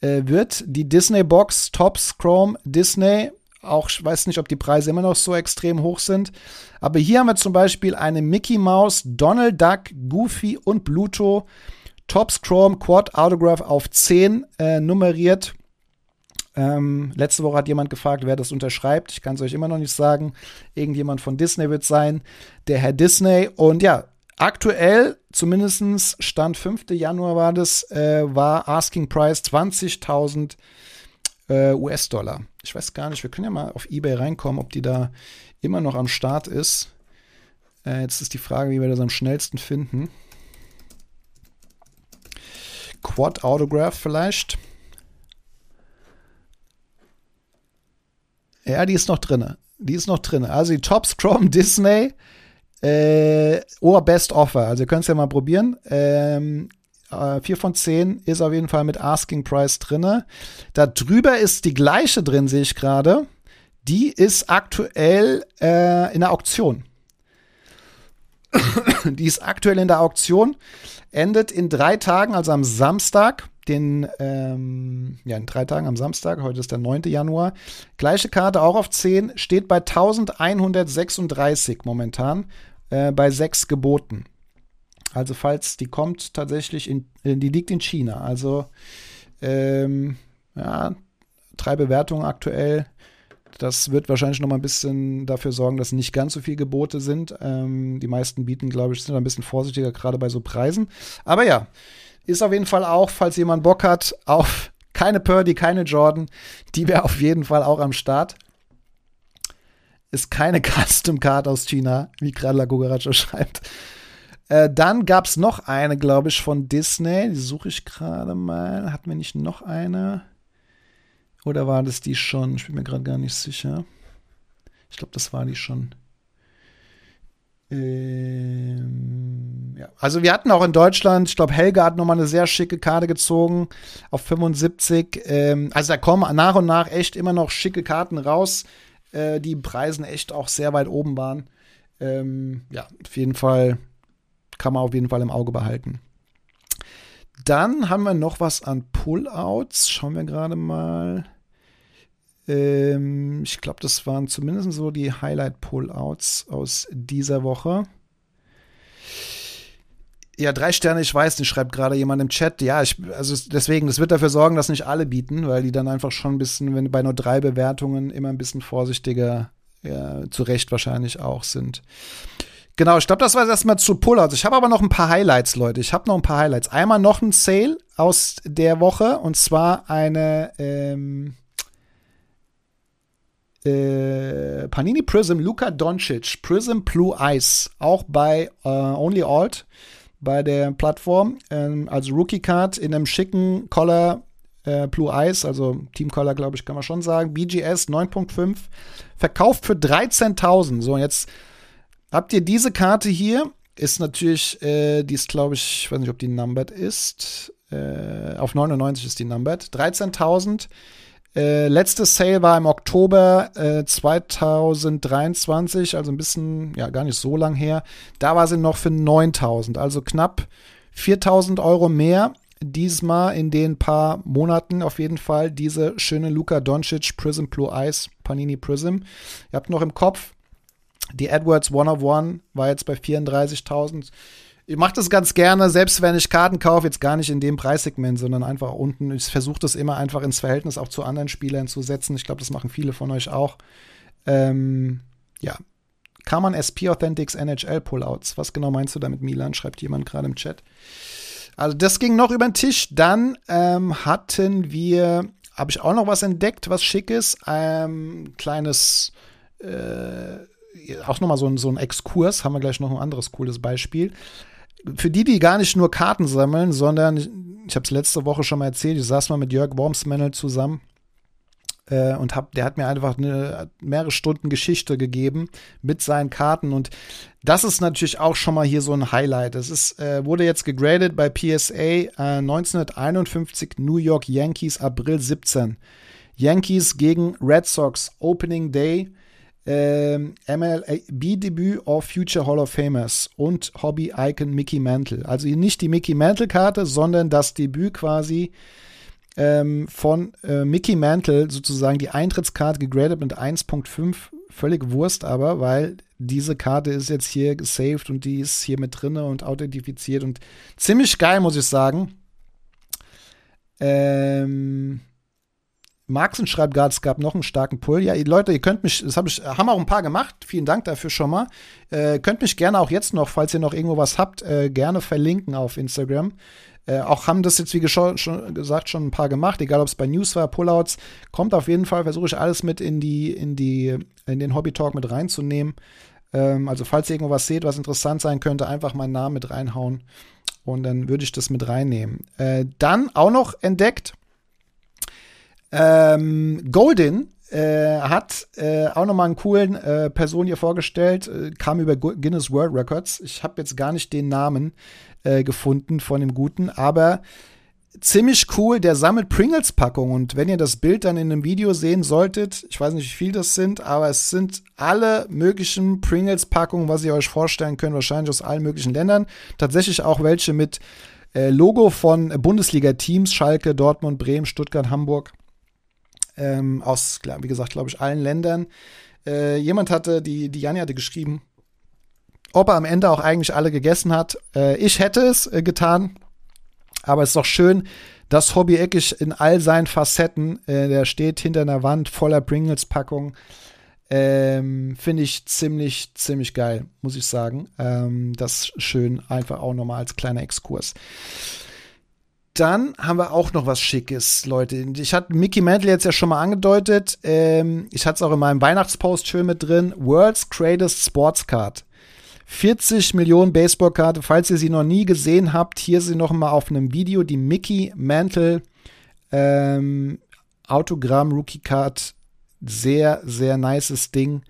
äh, wird. Die Disney Box Tops Chrome Disney. Auch ich weiß nicht, ob die Preise immer noch so extrem hoch sind. Aber hier haben wir zum Beispiel eine Mickey Mouse, Donald Duck, Goofy und Bluto. Tops Chrome Quad Autograph auf 10 äh, nummeriert. Ähm, letzte Woche hat jemand gefragt, wer das unterschreibt. Ich kann es euch immer noch nicht sagen. Irgendjemand von Disney wird sein. Der Herr Disney. Und ja, Aktuell, zumindest Stand 5. Januar war das, äh, war Asking Price 20.000 äh, US-Dollar. Ich weiß gar nicht, wir können ja mal auf Ebay reinkommen, ob die da immer noch am Start ist. Äh, jetzt ist die Frage, wie wir das am schnellsten finden. Quad Autograph vielleicht. Ja, die ist noch drin. Die ist noch drin. Also die Top Chrome Disney äh, oh, Best Offer. Also ihr könnt es ja mal probieren. Ähm, äh, 4 von 10 ist auf jeden Fall mit Asking Price drin. Da drüber ist die gleiche drin, sehe ich gerade. Die ist aktuell äh, in der Auktion. die ist aktuell in der Auktion. Endet in drei Tagen, also am Samstag den, ähm, ja, in drei Tagen am Samstag, heute ist der 9. Januar. Gleiche Karte auch auf 10, steht bei 1136 momentan äh, bei sechs Geboten. Also falls die kommt tatsächlich in, äh, die liegt in China. Also ähm, ja, drei Bewertungen aktuell. Das wird wahrscheinlich noch mal ein bisschen dafür sorgen, dass nicht ganz so viele Gebote sind. Ähm, die meisten bieten, glaube ich, sind ein bisschen vorsichtiger, gerade bei so Preisen. Aber ja, ist auf jeden Fall auch, falls jemand Bock hat, auf keine Purdy, keine Jordan, die wäre auf jeden Fall auch am Start ist keine Custom Card aus China, wie gerade Lagogaracho schreibt. Äh, dann gab es noch eine, glaube ich, von Disney. Die suche ich gerade mal. Hatten wir nicht noch eine? Oder war das die schon? Ich bin mir gerade gar nicht sicher. Ich glaube, das war die schon. Ähm, ja. Also wir hatten auch in Deutschland, ich glaube, Helga hat nochmal eine sehr schicke Karte gezogen auf 75. Ähm, also da kommen nach und nach echt immer noch schicke Karten raus äh, die Preisen echt auch sehr weit oben waren. Ähm, ja, auf jeden Fall kann man auf jeden Fall im Auge behalten. Dann haben wir noch was an Pullouts. Schauen wir gerade mal. Ähm, ich glaube, das waren zumindest so die Highlight-Pullouts aus dieser Woche. Ja, drei Sterne, ich weiß nicht, schreibt gerade jemand im Chat. Ja, ich, also deswegen, das wird dafür sorgen, dass nicht alle bieten, weil die dann einfach schon ein bisschen, wenn bei nur drei Bewertungen immer ein bisschen vorsichtiger, ja, zu Recht wahrscheinlich auch sind. Genau, ich glaube, das war erstmal zu Pullouts. Ich habe aber noch ein paar Highlights, Leute. Ich habe noch ein paar Highlights. Einmal noch ein Sale aus der Woche und zwar eine ähm, äh, Panini Prism Luka Doncic Prism Blue Ice auch bei äh, Only Alt bei der Plattform. Ähm, also Rookie Card in einem schicken Collar äh, Blue Eyes, also Teamcolor, glaube ich, kann man schon sagen. BGS 9.5, verkauft für 13.000. So, jetzt habt ihr diese Karte hier. Ist natürlich, äh, die ist, glaube ich, ich weiß nicht, ob die numbered ist. Äh, auf 99 ist die numbered. 13.000. Äh, letzte Sale war im Oktober äh, 2023, also ein bisschen, ja, gar nicht so lang her. Da war sie noch für 9000, also knapp 4000 Euro mehr. Diesmal in den paar Monaten auf jeden Fall diese schöne Luka Doncic Prism Blue Eyes Panini Prism. Ihr habt noch im Kopf, die Edwards One of One war jetzt bei 34.000 ich mache das ganz gerne, selbst wenn ich Karten kaufe, jetzt gar nicht in dem Preissegment, sondern einfach unten. Ich versuche das immer einfach ins Verhältnis auch zu anderen Spielern zu setzen. Ich glaube, das machen viele von euch auch. Ähm, ja. Kann SP Authentics NHL Pullouts. Was genau meinst du damit, Milan? Schreibt jemand gerade im Chat. Also, das ging noch über den Tisch. Dann ähm, hatten wir, habe ich auch noch was entdeckt, was schick ist. Ähm, kleines, äh, auch nochmal so so ein Exkurs, haben wir gleich noch ein anderes cooles Beispiel für die, die gar nicht nur Karten sammeln, sondern ich, habe es letzte Woche schon mal erzählt, ich saß mal mit Jörg Wormsmannel zusammen äh, und hab, der hat mir einfach eine, mehrere Stunden Geschichte gegeben mit seinen Karten und das ist natürlich auch schon mal hier so ein Highlight. Es ist, äh, wurde jetzt gegradet bei PSA äh, 1951 New York Yankees April 17. Yankees gegen Red Sox Opening Day ähm, MLB-Debüt of Future Hall of Famers und Hobby-Icon Mickey Mantle. Also nicht die Mickey Mantle-Karte, sondern das Debüt quasi ähm, von äh, Mickey Mantle, sozusagen die Eintrittskarte gegradet mit 1.5. Völlig Wurst aber, weil diese Karte ist jetzt hier gesaved und die ist hier mit drinne und authentifiziert und ziemlich geil, muss ich sagen. Ähm, Marxen schreibt gerade, es gab noch einen starken Pull. Ja, Leute, ihr könnt mich, das hab ich, haben auch ein paar gemacht. Vielen Dank dafür schon mal. Äh, könnt mich gerne auch jetzt noch, falls ihr noch irgendwo was habt, äh, gerne verlinken auf Instagram. Äh, auch haben das jetzt, wie schon, gesagt, schon ein paar gemacht, egal ob es bei News war, Pullouts. Kommt auf jeden Fall, versuche ich alles mit in die, in die, in den Hobby Talk mit reinzunehmen. Ähm, also, falls ihr irgendwo was seht, was interessant sein könnte, einfach meinen Namen mit reinhauen. Und dann würde ich das mit reinnehmen. Äh, dann auch noch entdeckt, ähm, Golden äh, hat äh, auch nochmal einen coolen äh, Person hier vorgestellt, äh, kam über Guinness World Records. Ich habe jetzt gar nicht den Namen äh, gefunden von dem Guten, aber ziemlich cool. Der sammelt Pringles-Packungen und wenn ihr das Bild dann in einem Video sehen solltet, ich weiß nicht, wie viel das sind, aber es sind alle möglichen Pringles-Packungen, was ihr euch vorstellen könnt, wahrscheinlich aus allen möglichen Ländern. Tatsächlich auch welche mit äh, Logo von Bundesliga-Teams, Schalke, Dortmund, Bremen, Stuttgart, Hamburg ähm, aus, wie gesagt, glaube ich, allen Ländern. Äh, jemand hatte, die, die Janni hatte geschrieben, ob er am Ende auch eigentlich alle gegessen hat. Äh, ich hätte es äh, getan, aber es ist doch schön, dass Hobby Eckig in all seinen Facetten, äh, der steht hinter einer Wand voller Pringles-Packung. Ähm, Finde ich ziemlich, ziemlich geil, muss ich sagen. Ähm, das ist schön, einfach auch nochmal als kleiner Exkurs. Dann haben wir auch noch was Schickes, Leute. Ich hatte Mickey Mantle jetzt ja schon mal angedeutet. Ähm, ich hatte es auch in meinem Weihnachtspost schön mit drin. World's Greatest Sports Card. 40 Millionen Baseballkarte. Falls ihr sie noch nie gesehen habt, hier sie noch mal auf einem Video. Die Mickey Mantle ähm, Autogramm Rookie Card. Sehr, sehr nices Ding.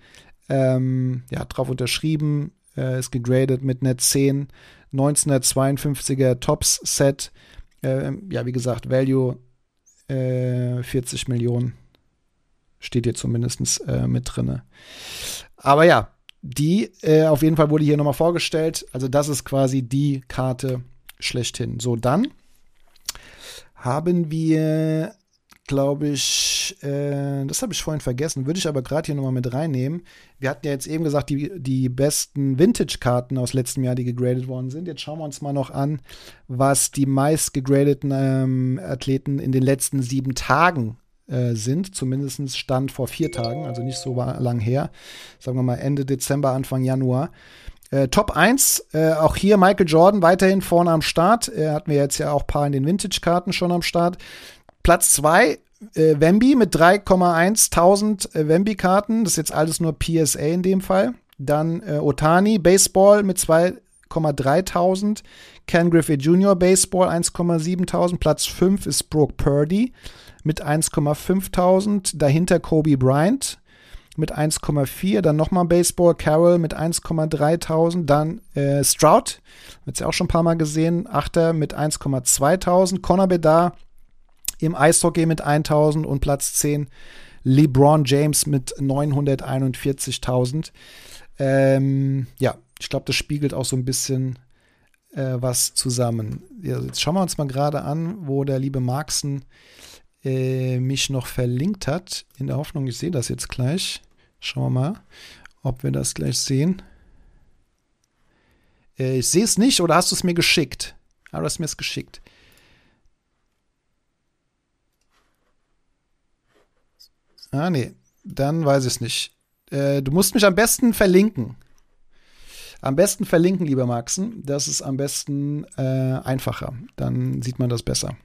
Ähm, ja, drauf unterschrieben. Äh, ist gegradet mit einer 10. 1952er Tops Set. Äh, ja, wie gesagt, Value äh, 40 Millionen steht hier zumindest äh, mit drin. Aber ja, die äh, auf jeden Fall wurde hier nochmal vorgestellt. Also das ist quasi die Karte schlechthin. So, dann haben wir glaube ich, äh, das habe ich vorhin vergessen, würde ich aber gerade hier nochmal mit reinnehmen. Wir hatten ja jetzt eben gesagt, die, die besten Vintage-Karten aus letztem Jahr, die gegradet worden sind. Jetzt schauen wir uns mal noch an, was die meist gegradeten ähm, Athleten in den letzten sieben Tagen äh, sind. Zumindest stand vor vier Tagen, also nicht so lang her. Sagen wir mal Ende Dezember, Anfang Januar. Äh, Top 1, äh, auch hier Michael Jordan weiterhin vorne am Start. Äh, hatten wir jetzt ja auch ein paar in den Vintage-Karten schon am Start. Platz 2, äh, Wemby mit 3,1 tausend äh, Wemby-Karten. Das ist jetzt alles nur PSA in dem Fall. Dann äh, Otani, Baseball mit 2,1 1,3.000. Ken Griffey Jr. Baseball 1,7.000. Platz 5 ist Brooke Purdy mit 1,5.000. Dahinter Kobe Bryant mit 1,4. Dann nochmal Baseball Carroll mit 1,3.000. Dann äh, Stroud, wird ja auch schon ein paar Mal gesehen, Achter mit 1,2.000. Conor Bedard im Eishockey mit 1.000 und Platz 10 LeBron James mit 941.000. Ähm, ja, ich glaube, das spiegelt auch so ein bisschen äh, was zusammen. Ja, jetzt schauen wir uns mal gerade an, wo der liebe Marxen äh, mich noch verlinkt hat. In der Hoffnung, ich sehe das jetzt gleich. Schauen wir mal, ob wir das gleich sehen. Äh, ich sehe es nicht oder hast du es mir geschickt? Ah, du hast mir es geschickt. Ah, nee. Dann weiß ich es nicht. Äh, du musst mich am besten verlinken. Am besten verlinken, lieber Maxen. Das ist am besten äh, einfacher. Dann sieht man das besser.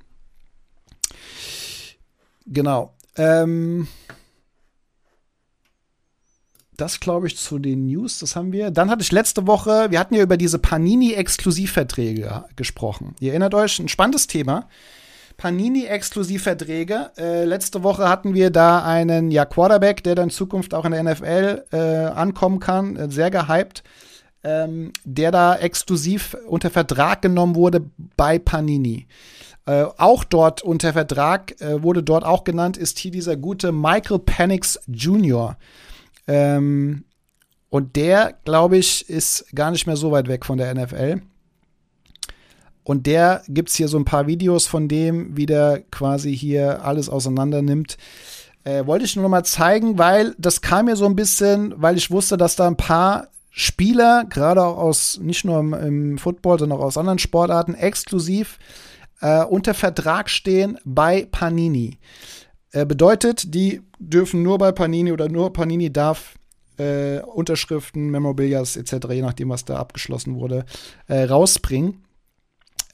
Genau. Ähm, das glaube ich zu den News, das haben wir. Dann hatte ich letzte Woche, wir hatten ja über diese Panini-Exklusivverträge gesprochen. Ihr erinnert euch, ein spannendes Thema. Panini-Exklusivverträge. Äh, letzte Woche hatten wir da einen ja, Quarterback, der dann in Zukunft auch in der NFL äh, ankommen kann, äh, sehr gehypt, ähm, der da exklusiv unter Vertrag genommen wurde bei Panini. Äh, auch dort unter Vertrag äh, wurde dort auch genannt, ist hier dieser gute Michael Penix Jr. Ähm, und der, glaube ich, ist gar nicht mehr so weit weg von der NFL. Und der gibt es hier so ein paar Videos von dem, wie der quasi hier alles auseinander nimmt. Äh, wollte ich nur noch mal zeigen, weil das kam mir so ein bisschen, weil ich wusste, dass da ein paar Spieler, gerade auch aus, nicht nur im, im, Football, sondern auch aus anderen Sportarten, exklusiv äh, unter Vertrag stehen bei Panini. Äh, bedeutet, die dürfen nur bei Panini oder nur Panini darf äh, Unterschriften, Memorabilias etc., je nachdem, was da abgeschlossen wurde, äh, rausbringen.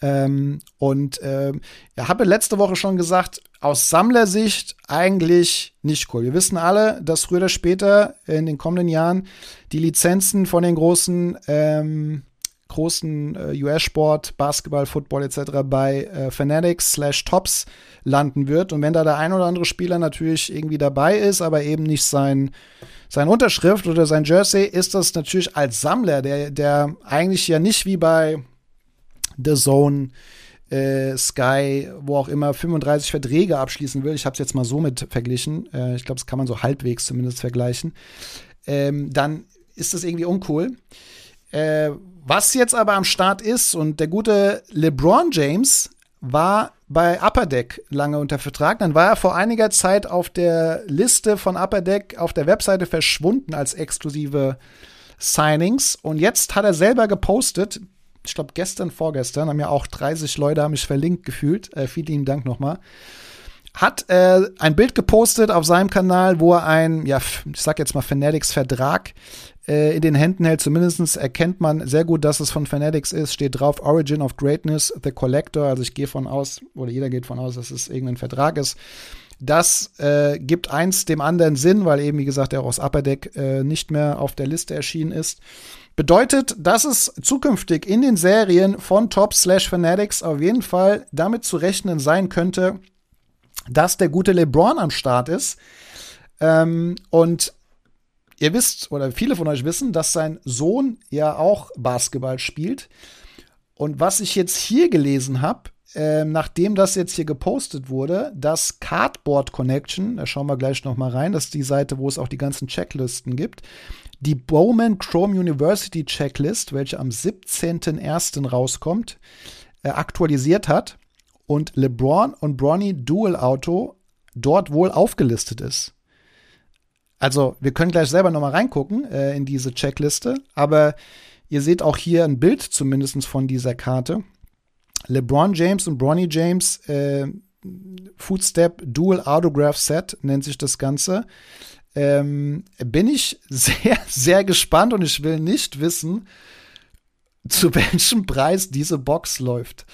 Ähm, und ich habe letzte Woche schon gesagt, aus Sammlersicht eigentlich nicht cool. Wir wissen alle, dass früher oder später in den kommenden Jahren die Lizenzen von den großen ähm, großen äh, US-Sport, Basketball, Football etc. bei äh, Fanatics slash Tops landen wird. Und wenn da der ein oder andere Spieler natürlich irgendwie dabei ist, aber eben nicht sein, sein Unterschrift oder sein Jersey, ist das natürlich als Sammler, der, der eigentlich ja nicht wie bei The Zone, äh, Sky, wo auch immer 35 Verträge abschließen will. Ich habe es jetzt mal so mit verglichen. Äh, ich glaube, das kann man so halbwegs zumindest vergleichen. Ähm, dann ist das irgendwie uncool. Äh, was jetzt aber am Start ist, und der gute LeBron James war bei Upper Deck lange unter Vertrag. Dann war er vor einiger Zeit auf der Liste von Upper Deck auf der Webseite verschwunden als exklusive Signings. Und jetzt hat er selber gepostet, ich glaube gestern, vorgestern, haben ja auch 30 Leute haben mich verlinkt gefühlt. Äh, vielen Dank nochmal. Hat äh, ein Bild gepostet auf seinem Kanal, wo er ein, ja, ich sag jetzt mal Fanatics-Vertrag äh, in den Händen hält. Zumindest erkennt man sehr gut, dass es von Fanatics ist. Steht drauf Origin of Greatness, The Collector. Also ich gehe von aus, oder jeder geht von aus, dass es irgendein Vertrag ist. Das äh, gibt eins dem anderen Sinn, weil eben, wie gesagt, der aus Upper Deck äh, nicht mehr auf der Liste erschienen ist. Bedeutet, dass es zukünftig in den Serien von Top slash Fanatics auf jeden Fall damit zu rechnen sein könnte, dass der gute LeBron am Start ist. Ähm, und ihr wisst, oder viele von euch wissen, dass sein Sohn ja auch Basketball spielt. Und was ich jetzt hier gelesen habe, äh, nachdem das jetzt hier gepostet wurde, dass Cardboard Connection, da schauen wir gleich noch mal rein, das ist die Seite, wo es auch die ganzen Checklisten gibt, die Bowman Chrome University Checklist, welche am 17.01. rauskommt, äh, aktualisiert hat und LeBron und Bronny Dual Auto dort wohl aufgelistet ist. Also, wir können gleich selber noch mal reingucken äh, in diese Checkliste, aber ihr seht auch hier ein Bild zumindest von dieser Karte. LeBron James und Bronny James äh, Footstep Dual Autograph Set nennt sich das Ganze ähm, bin ich sehr, sehr gespannt und ich will nicht wissen, zu welchem Preis diese Box läuft.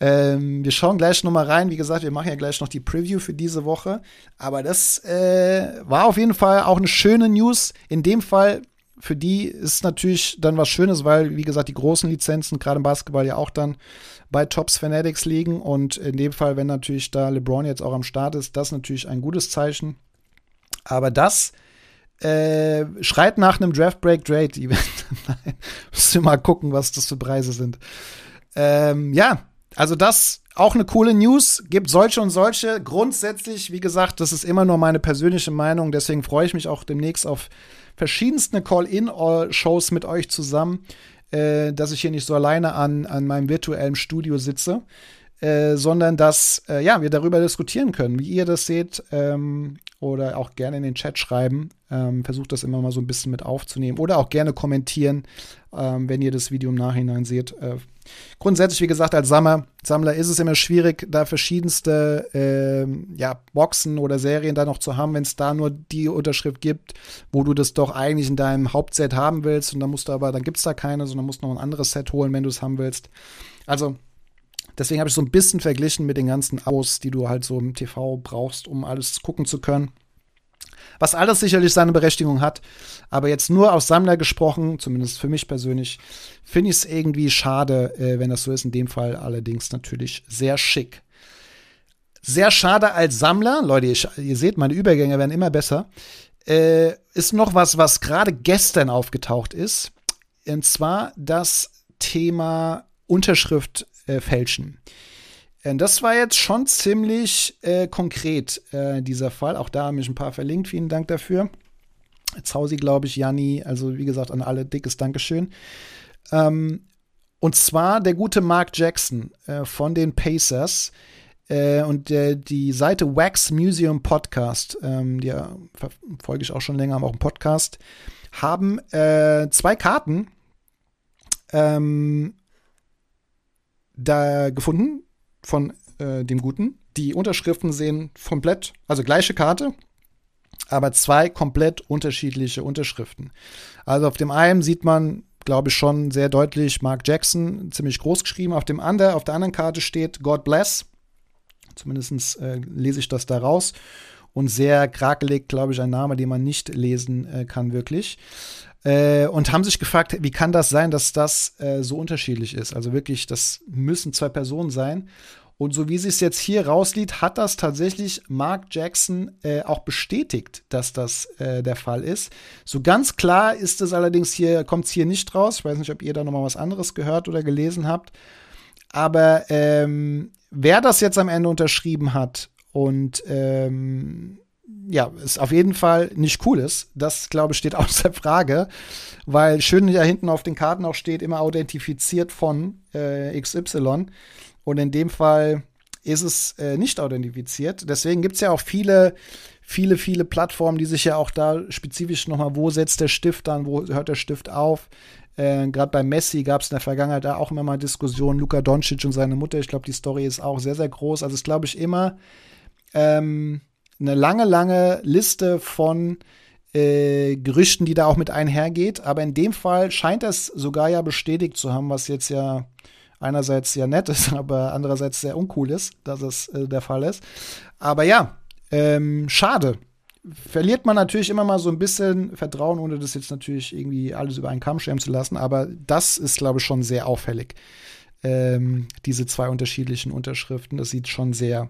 Ähm, wir schauen gleich noch mal rein. Wie gesagt, wir machen ja gleich noch die Preview für diese Woche. Aber das äh, war auf jeden Fall auch eine schöne News. In dem Fall für die ist natürlich dann was Schönes, weil, wie gesagt, die großen Lizenzen, gerade im Basketball, ja auch dann bei Tops Fanatics liegen. Und in dem Fall, wenn natürlich da LeBron jetzt auch am Start ist, das natürlich ein gutes Zeichen. Aber das äh, schreit nach einem Draft Break Trade Event. Müsst ihr mal gucken, was das für Preise sind. Ähm, ja, also das auch eine coole News. Gibt solche und solche. Grundsätzlich, wie gesagt, das ist immer nur meine persönliche Meinung. Deswegen freue ich mich auch demnächst auf verschiedenste Call-In-Shows mit euch zusammen, äh, dass ich hier nicht so alleine an, an meinem virtuellen Studio sitze. Äh, sondern dass äh, ja, wir darüber diskutieren können, wie ihr das seht ähm, oder auch gerne in den Chat schreiben. Ähm, versucht das immer mal so ein bisschen mit aufzunehmen oder auch gerne kommentieren, ähm, wenn ihr das Video im Nachhinein seht. Äh, grundsätzlich, wie gesagt, als Sammler, Sammler ist es immer schwierig, da verschiedenste äh, ja, Boxen oder Serien da noch zu haben, wenn es da nur die Unterschrift gibt, wo du das doch eigentlich in deinem Hauptset haben willst und dann musst du aber, dann gibt es da keine, sondern musst noch ein anderes Set holen, wenn du es haben willst. Also deswegen habe ich so ein bisschen verglichen mit den ganzen Abos, die du halt so im TV brauchst, um alles gucken zu können. Was alles sicherlich seine Berechtigung hat. Aber jetzt nur aus Sammler gesprochen, zumindest für mich persönlich, finde ich es irgendwie schade, äh, wenn das so ist. In dem Fall allerdings natürlich sehr schick. Sehr schade als Sammler, Leute, ich, ihr seht, meine Übergänge werden immer besser. Äh, ist noch was, was gerade gestern aufgetaucht ist. Und zwar das Thema Unterschrift äh, fälschen. Äh, das war jetzt schon ziemlich äh, konkret, äh, dieser Fall. Auch da haben mich ein paar verlinkt. Vielen Dank dafür. Zausi, glaube ich, Janni. Also, wie gesagt, an alle dickes Dankeschön. Ähm, und zwar der gute Mark Jackson äh, von den Pacers. Äh, und die Seite Wax Museum Podcast, ähm, die verfolge ich auch schon länger, haben auch einen Podcast, haben äh, zwei Karten ähm, da gefunden von äh, dem Guten. Die Unterschriften sehen komplett, also gleiche Karte, aber zwei komplett unterschiedliche Unterschriften. Also auf dem einen sieht man, glaube ich, schon sehr deutlich Mark Jackson, ziemlich groß geschrieben. Auf dem anderen, auf der anderen Karte steht God Bless. Zumindest äh, lese ich das da raus. Und sehr krakelig, glaube ich, ein Name, den man nicht lesen äh, kann, wirklich. Äh, und haben sich gefragt, wie kann das sein, dass das äh, so unterschiedlich ist? Also wirklich, das müssen zwei Personen sein. Und so wie sie es jetzt hier rauslieht, hat das tatsächlich Mark Jackson äh, auch bestätigt, dass das äh, der Fall ist. So ganz klar ist es allerdings hier, kommt es hier nicht raus. Ich weiß nicht, ob ihr da noch mal was anderes gehört oder gelesen habt. Aber ähm, wer das jetzt am Ende unterschrieben hat und ähm, ja, es auf jeden Fall nicht cool ist. Das, glaube ich, steht außer Frage, weil schön ja hinten auf den Karten auch steht, immer authentifiziert von äh, XY. Und in dem Fall ist es äh, nicht authentifiziert. Deswegen gibt es ja auch viele, viele, viele Plattformen, die sich ja auch da spezifisch nochmal, wo setzt der Stift an, wo hört der Stift auf. Äh, Gerade bei Messi gab es in der Vergangenheit da auch immer mal Diskussionen. Luka Doncic und seine Mutter, ich glaube, die Story ist auch sehr, sehr groß. Also ist, glaube ich, immer ähm, eine lange, lange Liste von äh, Gerüchten, die da auch mit einhergeht. Aber in dem Fall scheint es sogar ja bestätigt zu haben, was jetzt ja einerseits ja nett ist, aber andererseits sehr uncool ist, dass es äh, der Fall ist. Aber ja, ähm, schade. Verliert man natürlich immer mal so ein bisschen Vertrauen, ohne das jetzt natürlich irgendwie alles über einen Kamm scheren zu lassen. Aber das ist, glaube ich, schon sehr auffällig. Ähm, diese zwei unterschiedlichen Unterschriften. Das sieht schon sehr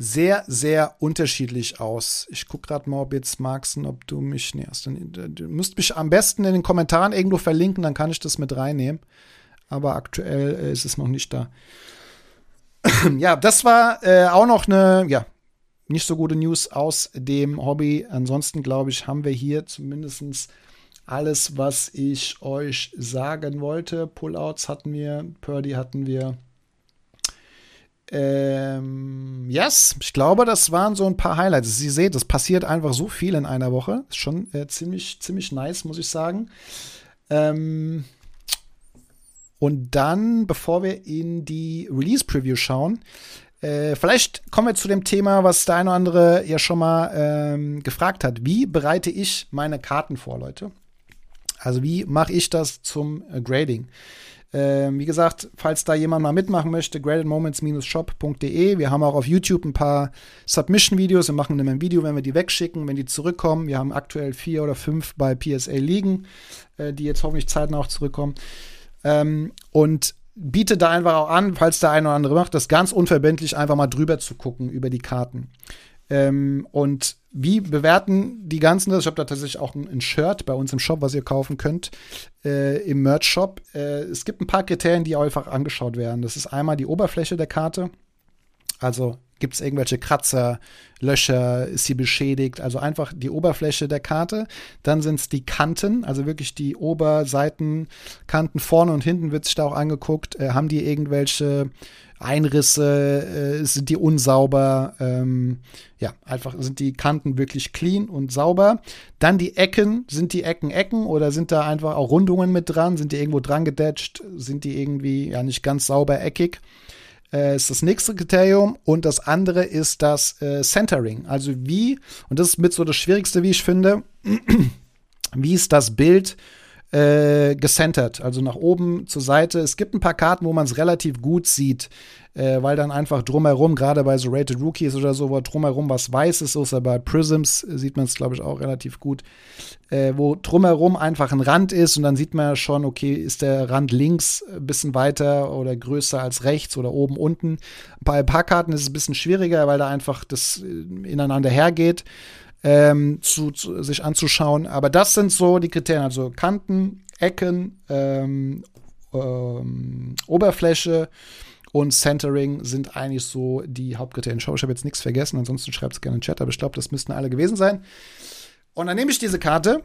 sehr, sehr unterschiedlich aus. Ich gucke gerade mal, ob jetzt Marxen, ob du mich, hast du, du müsst mich am besten in den Kommentaren irgendwo verlinken, dann kann ich das mit reinnehmen. Aber aktuell äh, ist es noch nicht da. ja, das war äh, auch noch eine, ja, nicht so gute News aus dem Hobby. Ansonsten, glaube ich, haben wir hier zumindest alles, was ich euch sagen wollte. Pullouts hatten wir, Purdy hatten wir. Ähm, yes, ich glaube, das waren so ein paar Highlights. Sie seht, es passiert einfach so viel in einer Woche. Ist schon äh, ziemlich, ziemlich nice, muss ich sagen. Ähm, und dann, bevor wir in die Release-Preview schauen, äh, vielleicht kommen wir zu dem Thema, was der eine oder andere ja schon mal ähm, gefragt hat. Wie bereite ich meine Karten vor, Leute? Also wie mache ich das zum äh, Grading? Ähm, wie gesagt, falls da jemand mal mitmachen möchte, gradedmoments-shop.de. Wir haben auch auf YouTube ein paar Submission-Videos. Wir machen immer ein Video, wenn wir die wegschicken, wenn die zurückkommen. Wir haben aktuell vier oder fünf bei PSA liegen, äh, die jetzt hoffentlich zeitnah auch zurückkommen. Ähm, und biete da einfach auch an, falls der eine oder andere macht, das ganz unverbindlich einfach mal drüber zu gucken über die Karten. Ähm, und wie bewerten die ganzen das? Ich habe da tatsächlich auch ein, ein, Shirt bei uns im Shop, was ihr kaufen könnt, äh, im Merch-Shop. Äh, es gibt ein paar Kriterien, die einfach angeschaut werden. Das ist einmal die Oberfläche der Karte. Also gibt es irgendwelche Kratzer, Löcher, ist sie beschädigt? Also einfach die Oberfläche der Karte. Dann sind es die Kanten, also wirklich die Oberseitenkanten vorne und hinten wird sich da auch angeguckt. Äh, haben die irgendwelche Einrisse, äh, sind die unsauber, ähm, ja, einfach sind die Kanten wirklich clean und sauber. Dann die Ecken, sind die Ecken Ecken oder sind da einfach auch Rundungen mit dran? Sind die irgendwo dran gedetscht? Sind die irgendwie ja nicht ganz sauber eckig? Äh, ist das nächste Kriterium und das andere ist das äh, Centering. Also wie, und das ist mit so das Schwierigste, wie ich finde, wie ist das Bild äh, gecentert, also nach oben zur Seite. Es gibt ein paar Karten, wo man es relativ gut sieht, äh, weil dann einfach drumherum, gerade bei so Rated Rookies oder so, wo drumherum was weiß ist, ist bei Prisms sieht man es, glaube ich, auch relativ gut, äh, wo drumherum einfach ein Rand ist und dann sieht man schon, okay, ist der Rand links ein bisschen weiter oder größer als rechts oder oben, unten. Bei ein paar Karten ist es ein bisschen schwieriger, weil da einfach das äh, ineinander hergeht ähm, zu, zu, sich anzuschauen. Aber das sind so die Kriterien, also Kanten, Ecken, ähm, ähm, Oberfläche und Centering sind eigentlich so die Hauptkriterien. Schau, ich habe jetzt nichts vergessen, ansonsten schreibt es gerne in den Chat, aber ich glaube, das müssten alle gewesen sein. Und dann nehme ich diese Karte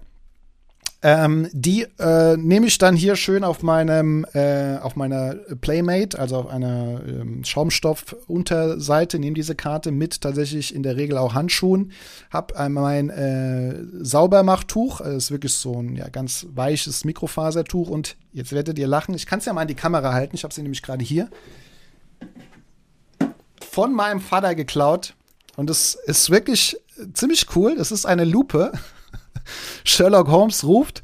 ähm, die äh, nehme ich dann hier schön auf meinem, äh, auf meiner Playmate, also auf einer ähm, Schaumstoff-Unterseite, nehme diese Karte mit tatsächlich in der Regel auch Handschuhen, hab mein äh, Saubermachtuch, das ist wirklich so ein ja, ganz weiches Mikrofasertuch und jetzt werdet ihr lachen, ich kann es ja mal in die Kamera halten, ich habe sie nämlich gerade hier, von meinem Vater geklaut und das ist wirklich ziemlich cool, das ist eine Lupe Sherlock Holmes ruft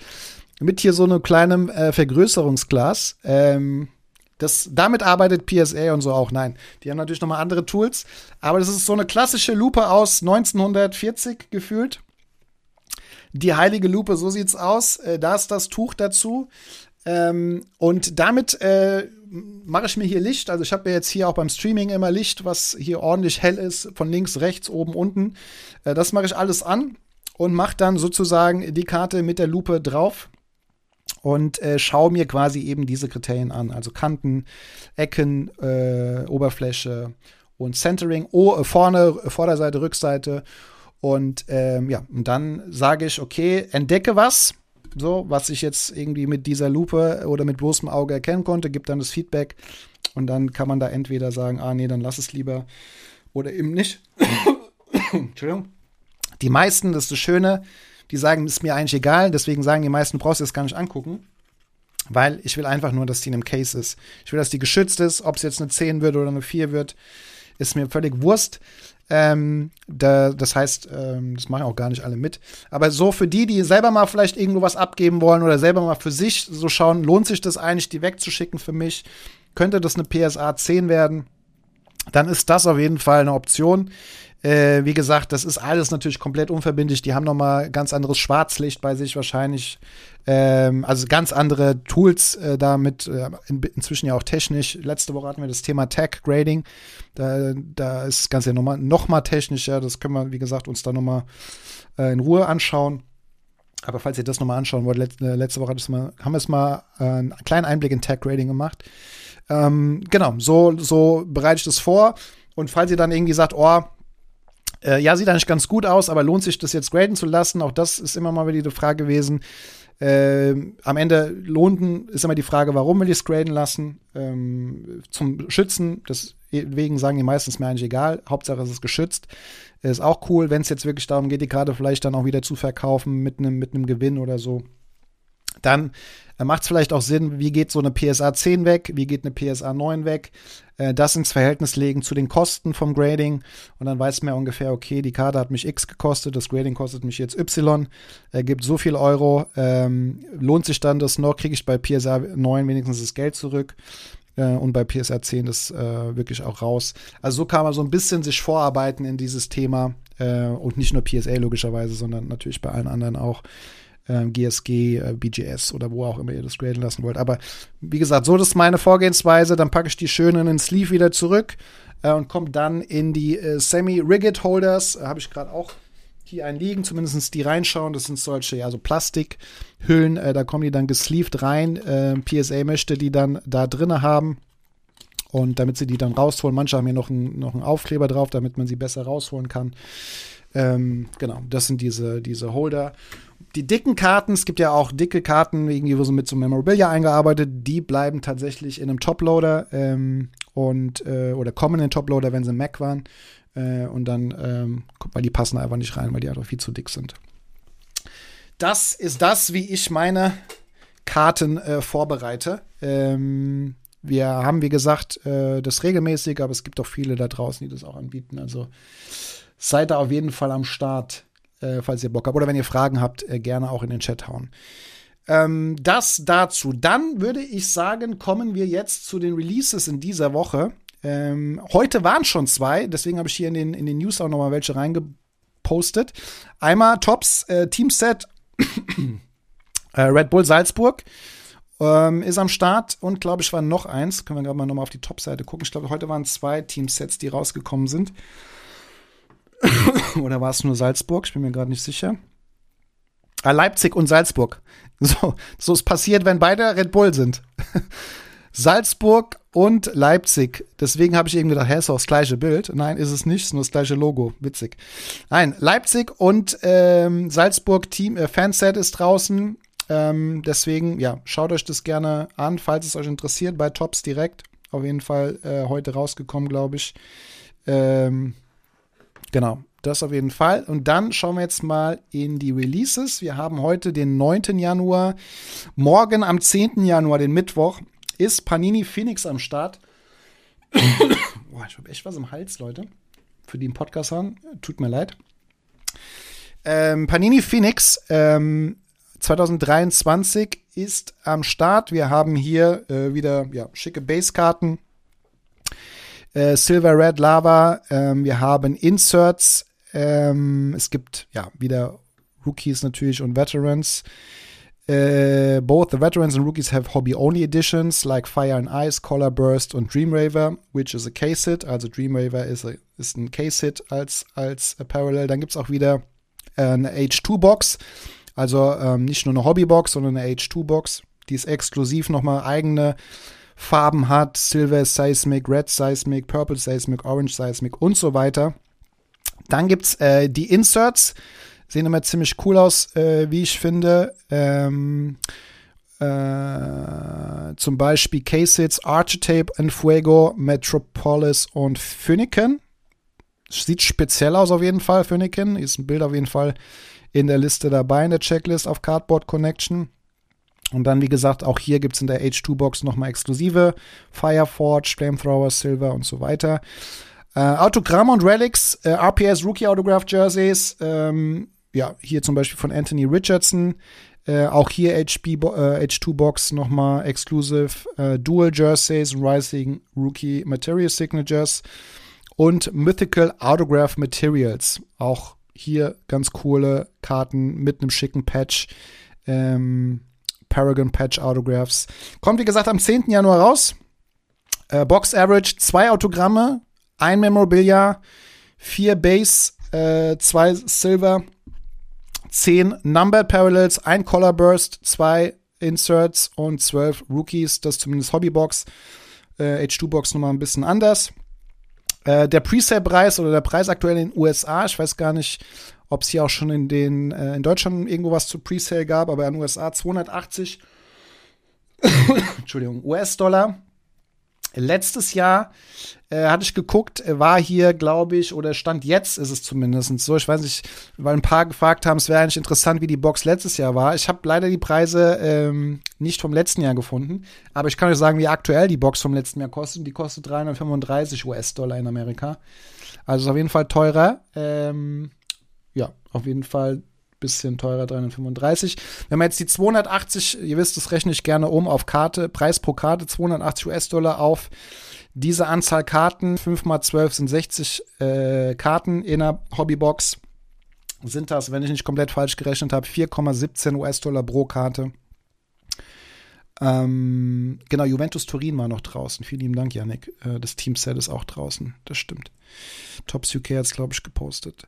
mit hier so einem kleinen äh, Vergrößerungsglas. Ähm, das, damit arbeitet PSA und so auch. Nein, die haben natürlich nochmal andere Tools. Aber das ist so eine klassische Lupe aus 1940 gefühlt. Die heilige Lupe, so sieht's aus. Äh, da ist das Tuch dazu. Ähm, und damit äh, mache ich mir hier Licht. Also ich habe ja jetzt hier auch beim Streaming immer Licht, was hier ordentlich hell ist, von links, rechts, oben, unten. Äh, das mache ich alles an und mache dann sozusagen die Karte mit der Lupe drauf und äh, schaue mir quasi eben diese Kriterien an. Also Kanten, Ecken, äh, Oberfläche und Centering, oh, äh, vorne, Vorderseite, Rückseite. Und ähm, ja, und dann sage ich, okay, entdecke was, so, was ich jetzt irgendwie mit dieser Lupe oder mit bloßem Auge erkennen konnte, gibt dann das Feedback und dann kann man da entweder sagen, ah nee, dann lass es lieber oder eben nicht. Entschuldigung. Die meisten, das ist das Schöne, die sagen, ist mir eigentlich egal, deswegen sagen die meisten, du brauchst das gar nicht angucken. Weil ich will einfach nur, dass die in einem Case ist. Ich will, dass die geschützt ist, ob es jetzt eine 10 wird oder eine 4 wird, ist mir völlig Wurst. Ähm, da, das heißt, ähm, das machen auch gar nicht alle mit. Aber so für die, die selber mal vielleicht irgendwo was abgeben wollen oder selber mal für sich so schauen, lohnt sich das eigentlich, die wegzuschicken für mich? Könnte das eine PSA 10 werden? Dann ist das auf jeden Fall eine Option. Äh, wie gesagt, das ist alles natürlich komplett unverbindlich. Die haben noch mal ganz anderes Schwarzlicht bei sich wahrscheinlich. Ähm, also ganz andere Tools äh, damit, äh, in, inzwischen ja auch technisch. Letzte Woche hatten wir das Thema Tag Grading. Da, da ist das Ganze ja noch mal, noch mal technischer. Das können wir, wie gesagt, uns da noch mal äh, in Ruhe anschauen. Aber falls ihr das noch mal anschauen wollt, letzte, letzte Woche mal, haben wir es mal äh, einen kleinen Einblick in Tag Grading gemacht. Ähm, genau, so, so bereite ich das vor. Und falls ihr dann irgendwie sagt, oh, äh, ja, sieht eigentlich ganz gut aus, aber lohnt sich das jetzt graden zu lassen? Auch das ist immer mal wieder die Frage gewesen. Äh, am Ende lohnten ist immer die Frage, warum will ich es graden lassen? Ähm, zum Schützen, deswegen sagen die meistens mir eigentlich egal. Hauptsache es ist geschützt. Ist auch cool, wenn es jetzt wirklich darum geht, die Karte vielleicht dann auch wieder zu verkaufen mit einem mit Gewinn oder so. Dann äh, macht es vielleicht auch Sinn, wie geht so eine PSA 10 weg, wie geht eine PSA 9 weg, äh, das ins Verhältnis legen zu den Kosten vom Grading und dann weiß man ja ungefähr, okay, die Karte hat mich X gekostet, das Grading kostet mich jetzt Y, äh, gibt so viel Euro, ähm, lohnt sich dann das noch, kriege ich bei PSA 9 wenigstens das Geld zurück äh, und bei PSA 10 das äh, wirklich auch raus. Also so kann man so ein bisschen sich vorarbeiten in dieses Thema und nicht nur PSA logischerweise, sondern natürlich bei allen anderen auch. GSG, äh, BGS oder wo auch immer ihr das graden lassen wollt. Aber wie gesagt, so ist meine Vorgehensweise. Dann packe ich die schön in den Sleeve wieder zurück äh, und komme dann in die äh, Semi-Rigid Holders. Äh, Habe ich gerade auch hier einen liegen, zumindest die reinschauen. Das sind solche, ja, so Plastikhüllen. Äh, da kommen die dann gesleeved rein. Äh, PSA möchte die dann da drinne haben. Und damit sie die dann rausholen, manche haben hier noch, ein, noch einen Aufkleber drauf, damit man sie besser rausholen kann. Ähm, genau, das sind diese, diese Holder. Die dicken Karten, es gibt ja auch dicke Karten, irgendwie so mit so Memorabilia eingearbeitet, die bleiben tatsächlich in einem Toploader ähm, und äh, oder kommen in den Toploader, wenn sie Mac waren. Äh, und dann, ähm, weil die passen einfach nicht rein, weil die einfach viel zu dick sind. Das ist das, wie ich meine Karten äh, vorbereite. Ähm, wir haben, wie gesagt, äh, das regelmäßig, aber es gibt auch viele da draußen, die das auch anbieten. Also seid da auf jeden Fall am Start, äh, falls ihr Bock habt. Oder wenn ihr Fragen habt, äh, gerne auch in den Chat hauen. Ähm, das dazu. Dann würde ich sagen, kommen wir jetzt zu den Releases in dieser Woche. Ähm, heute waren schon zwei, deswegen habe ich hier in den, in den News auch noch mal welche reingepostet. Einmal Tops äh, Teamset äh, Red Bull Salzburg ähm, ist am Start und glaube ich war noch eins. Können wir gerade mal noch mal auf die Top-Seite gucken. Ich glaube, heute waren zwei Teamsets, die rausgekommen sind. Oder war es nur Salzburg? Ich bin mir gerade nicht sicher. Ah, Leipzig und Salzburg. So, so ist passiert, wenn beide Red Bull sind. Salzburg und Leipzig. Deswegen habe ich eben gedacht, hä, ist doch das gleiche Bild. Nein, ist es nicht, ist nur das gleiche Logo. Witzig. Nein, Leipzig und ähm, Salzburg Team äh, Fanset ist draußen. Ähm, deswegen, ja, schaut euch das gerne an, falls es euch interessiert, bei Tops direkt. Auf jeden Fall äh, heute rausgekommen, glaube ich. Ähm, Genau, das auf jeden Fall. Und dann schauen wir jetzt mal in die Releases. Wir haben heute den 9. Januar. Morgen am 10. Januar, den Mittwoch, ist Panini Phoenix am Start. Boah, ich habe echt was im Hals, Leute. Für die im Podcast haben. Tut mir leid. Ähm, Panini Phoenix ähm, 2023 ist am Start. Wir haben hier äh, wieder ja, schicke Basekarten äh, Silver Red Lava. Ähm, wir haben Inserts. Ähm, es gibt ja wieder Rookies natürlich und Veterans. Uh, both the veterans and rookies have hobby-only editions like Fire and Ice, Color Burst und Dreamraver, which is a Case-Hit. Also Dreamraver ist, a, ist ein Case-Hit als, als Parallel. Dann gibt es auch wieder äh, eine H2-Box. Also ähm, nicht nur eine Hobby-Box, sondern eine H2-Box. Die ist exklusiv nochmal eigene Farben hat, Silver Seismic, Red Seismic, Purple Seismic, Orange Seismic und so weiter. Dann gibt's äh, die Inserts, sehen immer ziemlich cool aus, äh, wie ich finde. Ähm, äh, zum Beispiel Case-Hits, Archetape, Fuego, Metropolis und Phoenician. Sieht speziell aus auf jeden Fall, Phoenician. Ist ein Bild auf jeden Fall in der Liste dabei, in der Checklist auf Cardboard Connection. Und dann, wie gesagt, auch hier gibt es in der H2-Box nochmal exklusive Fireforge, Flamethrower, Silver und so weiter. Äh, Autogramme und Relics, äh, RPS Rookie Autograph Jerseys, ähm, ja, hier zum Beispiel von Anthony Richardson. Äh, auch hier HB, äh, H2-Box nochmal exclusive äh, Dual Jerseys, Rising Rookie Material Signatures und Mythical Autograph Materials. Auch hier ganz coole Karten mit einem schicken Patch. Ähm, Paragon Patch Autographs. Kommt, wie gesagt, am 10. Januar raus. Äh, Box Average, zwei Autogramme, ein Memorabilia, vier Base, äh, zwei Silver, zehn Numbered Parallels, ein Color Burst, zwei Inserts und zwölf Rookies. Das ist zumindest Hobbybox. Äh, H2-Box nochmal ein bisschen anders. Äh, der Presale-Preis oder der Preis aktuell in den USA, ich weiß gar nicht, ob es hier auch schon in den äh, in Deutschland irgendwo was zu Presale gab, aber in den USA 280 Entschuldigung, US-Dollar. Letztes Jahr äh, hatte ich geguckt, war hier, glaube ich, oder stand jetzt, ist es zumindest so. Ich weiß nicht, weil ein paar gefragt haben, es wäre eigentlich interessant, wie die Box letztes Jahr war. Ich habe leider die Preise ähm, nicht vom letzten Jahr gefunden, aber ich kann euch sagen, wie aktuell die Box vom letzten Jahr kostet. Die kostet 335 US-Dollar in Amerika. Also ist auf jeden Fall teurer. Ähm, ja, auf jeden Fall bisschen teurer, 335. Wenn man jetzt die 280, ihr wisst, das rechne ich gerne um auf Karte, Preis pro Karte 280 US-Dollar auf diese Anzahl Karten, 5 mal 12 sind 60 äh, Karten in einer Hobbybox, sind das, wenn ich nicht komplett falsch gerechnet habe, 4,17 US-Dollar pro Karte. Ähm, genau, Juventus Turin war noch draußen. Vielen lieben Dank, Yannick. Äh, das Teamset ist auch draußen. Das stimmt. Tops UK hat es, glaube ich, gepostet.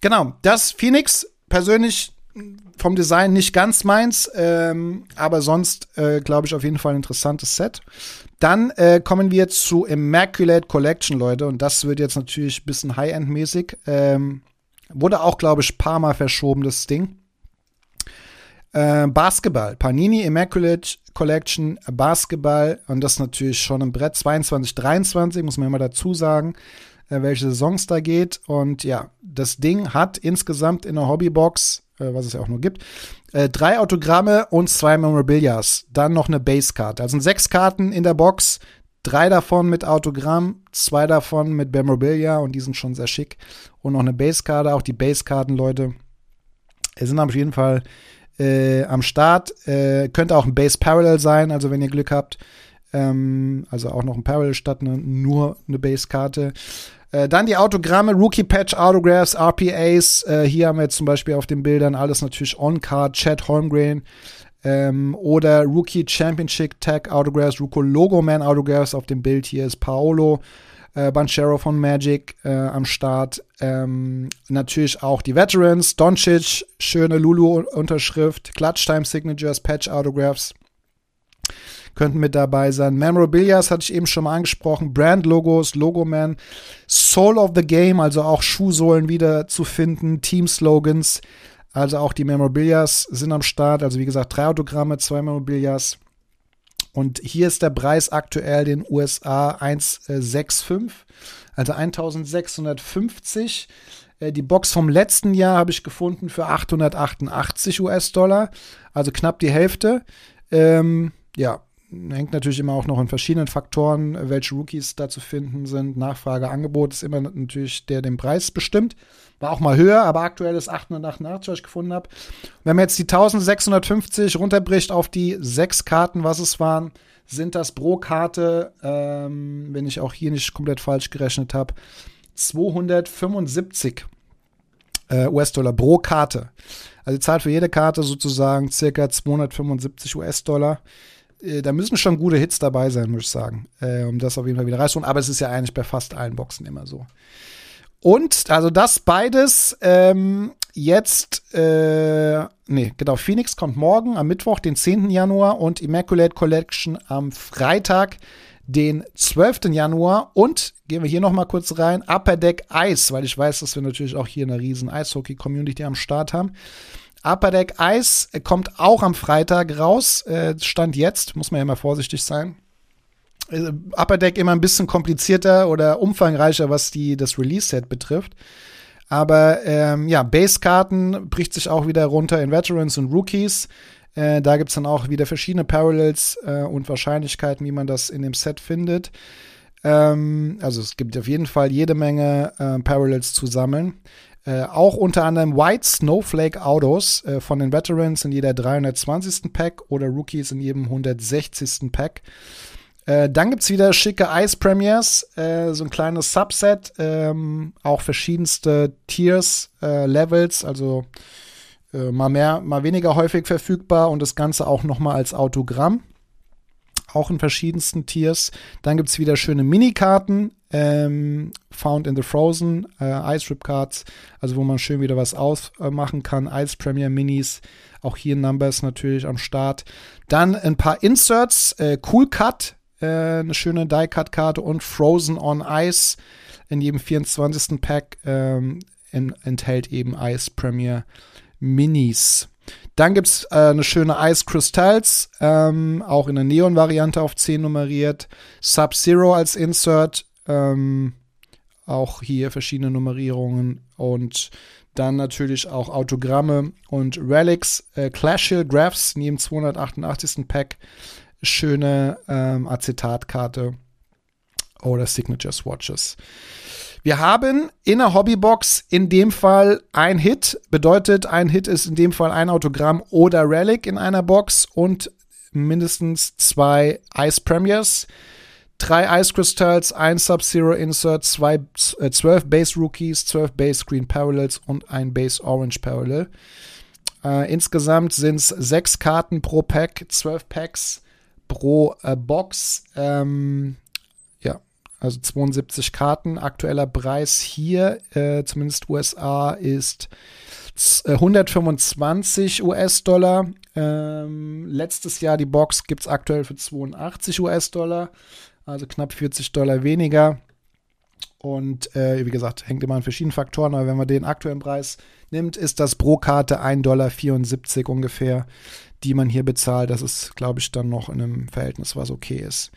Genau, das Phoenix persönlich vom Design nicht ganz meins, ähm, aber sonst äh, glaube ich auf jeden Fall ein interessantes Set. Dann äh, kommen wir zu Immaculate Collection, Leute, und das wird jetzt natürlich ein bisschen High-End-mäßig. Ähm, wurde auch, glaube ich, paar Mal verschoben, das Ding. Äh, Basketball, Panini Immaculate Collection, Basketball, und das natürlich schon im Brett 22, 23, muss man immer dazu sagen äh, welche Saisons da geht. Und ja, das Ding hat insgesamt in der Hobbybox, äh, was es ja auch nur gibt, äh, drei Autogramme und zwei Memorabilias. Dann noch eine Basecard. Also sind sechs Karten in der Box. Drei davon mit Autogramm, zwei davon mit Memorabilia und die sind schon sehr schick. Und noch eine Basekarte, auch die Basekarten, Leute, sind auf jeden Fall äh, am Start. Äh, könnte auch ein Base Parallel sein, also wenn ihr Glück habt. Ähm, also auch noch ein Parallel statt eine, nur eine Base-Karte. Äh, dann die Autogramme, Rookie Patch Autographs, RPAs. Äh, hier haben wir jetzt zum Beispiel auf den Bildern alles natürlich On-Card, Chad Holmgren. Ähm, oder Rookie Championship Tag Autographs, Ruko Logo Man Autographs. Auf dem Bild hier ist Paolo äh, Banchero von Magic äh, am Start. Ähm, natürlich auch die Veterans, Doncic, schöne Lulu-Unterschrift, Clutch Time Signatures, Patch Autographs könnten mit dabei sein. Memorabilias hatte ich eben schon mal angesprochen. Brand-Logos, Logoman, Soul of the Game, also auch Schuhsohlen wieder zu finden, Team-Slogans. Also auch die Memorabilias sind am Start. Also wie gesagt, drei Autogramme, zwei Memorabilias. Und hier ist der Preis aktuell den USA 165, also 1650. Äh, die Box vom letzten Jahr habe ich gefunden für 888 US-Dollar, also knapp die Hälfte. Ähm, ja, hängt natürlich immer auch noch in verschiedenen Faktoren, welche Rookies da zu finden sind. Nachfrage, Angebot ist immer natürlich der den Preis bestimmt. War auch mal höher, aber aktuell ist 888, was ich gefunden habe. Wenn man jetzt die 1650 runterbricht auf die sechs Karten, was es waren, sind das pro Karte, ähm, wenn ich auch hier nicht komplett falsch gerechnet habe, 275 äh, US-Dollar pro Karte. Also zahlt für jede Karte sozusagen circa 275 US-Dollar. Äh, da müssen schon gute Hits dabei sein, muss ich sagen, äh, um das auf jeden Fall wieder reinzuholen. Aber es ist ja eigentlich bei fast allen Boxen immer so. Und also das beides ähm, jetzt, äh, nee, genau, Phoenix kommt morgen am Mittwoch, den 10. Januar und Immaculate Collection am Freitag, den 12. Januar. Und gehen wir hier noch mal kurz rein, Upper Deck Ice, weil ich weiß, dass wir natürlich auch hier eine riesen Eishockey-Community am Start haben. Upper Deck Ice kommt auch am Freitag raus. Äh, Stand jetzt, muss man ja mal vorsichtig sein. Äh, Upper Deck immer ein bisschen komplizierter oder umfangreicher, was die, das Release-Set betrifft. Aber ähm, ja, Base-Karten bricht sich auch wieder runter in Veterans und Rookies. Äh, da gibt es dann auch wieder verschiedene Parallels äh, und Wahrscheinlichkeiten, wie man das in dem Set findet. Ähm, also es gibt auf jeden Fall jede Menge äh, Parallels zu sammeln. Äh, auch unter anderem White Snowflake Autos äh, von den Veterans in jeder 320. Pack oder Rookies in jedem 160. Pack. Äh, dann gibt es wieder schicke Ice Premiers, äh, so ein kleines Subset, ähm, auch verschiedenste Tiers, äh, Levels, also mal mehr, mal weniger häufig verfügbar und das Ganze auch nochmal als Autogramm auch in verschiedensten Tiers. Dann gibt es wieder schöne Minikarten, ähm, Found in the Frozen, äh, Ice Rip Cards, also wo man schön wieder was ausmachen kann. Ice Premier Minis, auch hier Numbers natürlich am Start. Dann ein paar Inserts, äh, Cool Cut, äh, eine schöne Die Cut Karte und Frozen on Ice in jedem 24. Pack ähm, in, enthält eben Ice Premier Minis. Dann gibt es äh, eine schöne Ice Crystals, ähm, auch in der Neon-Variante auf 10 nummeriert. Sub-Zero als Insert, ähm, auch hier verschiedene Nummerierungen und dann natürlich auch Autogramme und Relics, äh, Clashil Graphs neben 288. Pack, schöne ähm, Acetatkarte oder Signature Swatches. Wir haben in der Hobbybox in dem Fall ein Hit. Bedeutet, ein Hit ist in dem Fall ein Autogramm oder Relic in einer Box und mindestens zwei Ice Premiers. Drei Ice Crystals, ein Sub-Zero Insert, zwei, äh, zwölf Base Rookies, zwölf Base Green Parallels und ein Base Orange Parallel. Äh, insgesamt sind es sechs Karten pro Pack, zwölf Packs pro äh, Box. Ähm, also 72 Karten. Aktueller Preis hier, äh, zumindest USA, ist 125 äh, US-Dollar. Ähm, letztes Jahr die Box gibt es aktuell für 82 US-Dollar, also knapp 40 Dollar weniger. Und äh, wie gesagt, hängt immer an verschiedenen Faktoren, aber wenn man den aktuellen Preis nimmt, ist das pro Karte 1,74 Dollar ungefähr, die man hier bezahlt. Das ist, glaube ich, dann noch in einem Verhältnis, was okay ist.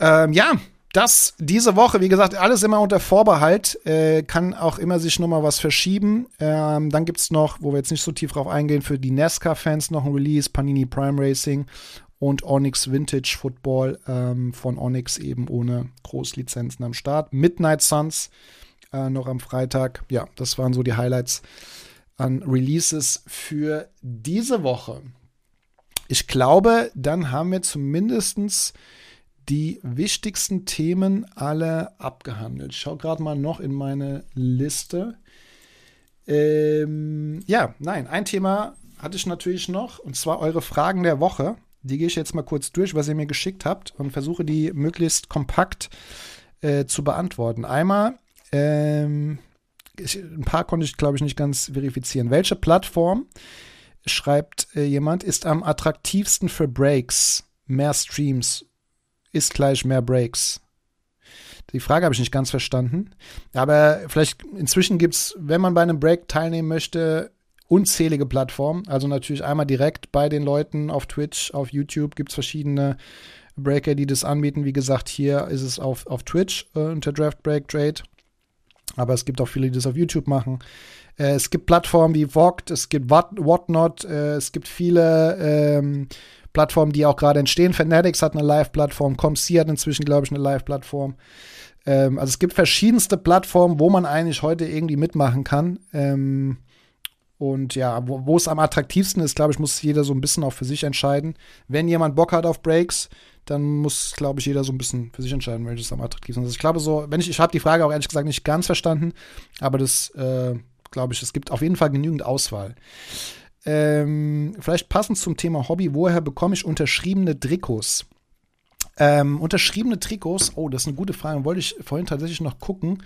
Ähm, ja, das diese Woche, wie gesagt, alles immer unter Vorbehalt, äh, kann auch immer sich nochmal was verschieben. Ähm, dann gibt es noch, wo wir jetzt nicht so tief drauf eingehen, für die NASCAR-Fans noch ein Release, Panini Prime Racing und Onyx Vintage Football ähm, von Onyx eben ohne Großlizenzen am Start. Midnight Suns äh, noch am Freitag. Ja, das waren so die Highlights an Releases für diese Woche. Ich glaube, dann haben wir zumindestens die wichtigsten Themen alle abgehandelt. Ich schaue gerade mal noch in meine Liste. Ähm, ja, nein, ein Thema hatte ich natürlich noch, und zwar eure Fragen der Woche. Die gehe ich jetzt mal kurz durch, was ihr mir geschickt habt und versuche die möglichst kompakt äh, zu beantworten. Einmal, ähm, ich, ein paar konnte ich, glaube ich, nicht ganz verifizieren. Welche Plattform, schreibt äh, jemand, ist am attraktivsten für Breaks, mehr Streams ist gleich mehr Breaks. Die Frage habe ich nicht ganz verstanden. Aber vielleicht inzwischen gibt es, wenn man bei einem Break teilnehmen möchte, unzählige Plattformen. Also natürlich einmal direkt bei den Leuten auf Twitch, auf YouTube gibt es verschiedene Breaker, die das anbieten. Wie gesagt, hier ist es auf, auf Twitch äh, unter Draft Break Trade. Aber es gibt auch viele, die das auf YouTube machen. Äh, es gibt Plattformen wie Vogt, es gibt What, Whatnot, äh, es gibt viele ähm, Plattformen, die auch gerade entstehen. Fanatics hat eine Live-Plattform, ComC hat inzwischen, glaube ich, eine Live-Plattform. Ähm, also es gibt verschiedenste Plattformen, wo man eigentlich heute irgendwie mitmachen kann. Ähm, und ja, wo es am attraktivsten ist, glaube ich, muss jeder so ein bisschen auch für sich entscheiden. Wenn jemand Bock hat auf Breaks, dann muss, glaube ich, jeder so ein bisschen für sich entscheiden, welches am attraktivsten ist. Ich glaube so, wenn ich, ich habe die Frage auch ehrlich gesagt nicht ganz verstanden, aber das, äh, glaube ich, es gibt auf jeden Fall genügend Auswahl. Ähm, vielleicht passend zum Thema Hobby, woher bekomme ich unterschriebene Trikots? Ähm, unterschriebene Trikots, oh, das ist eine gute Frage, wollte ich vorhin tatsächlich noch gucken.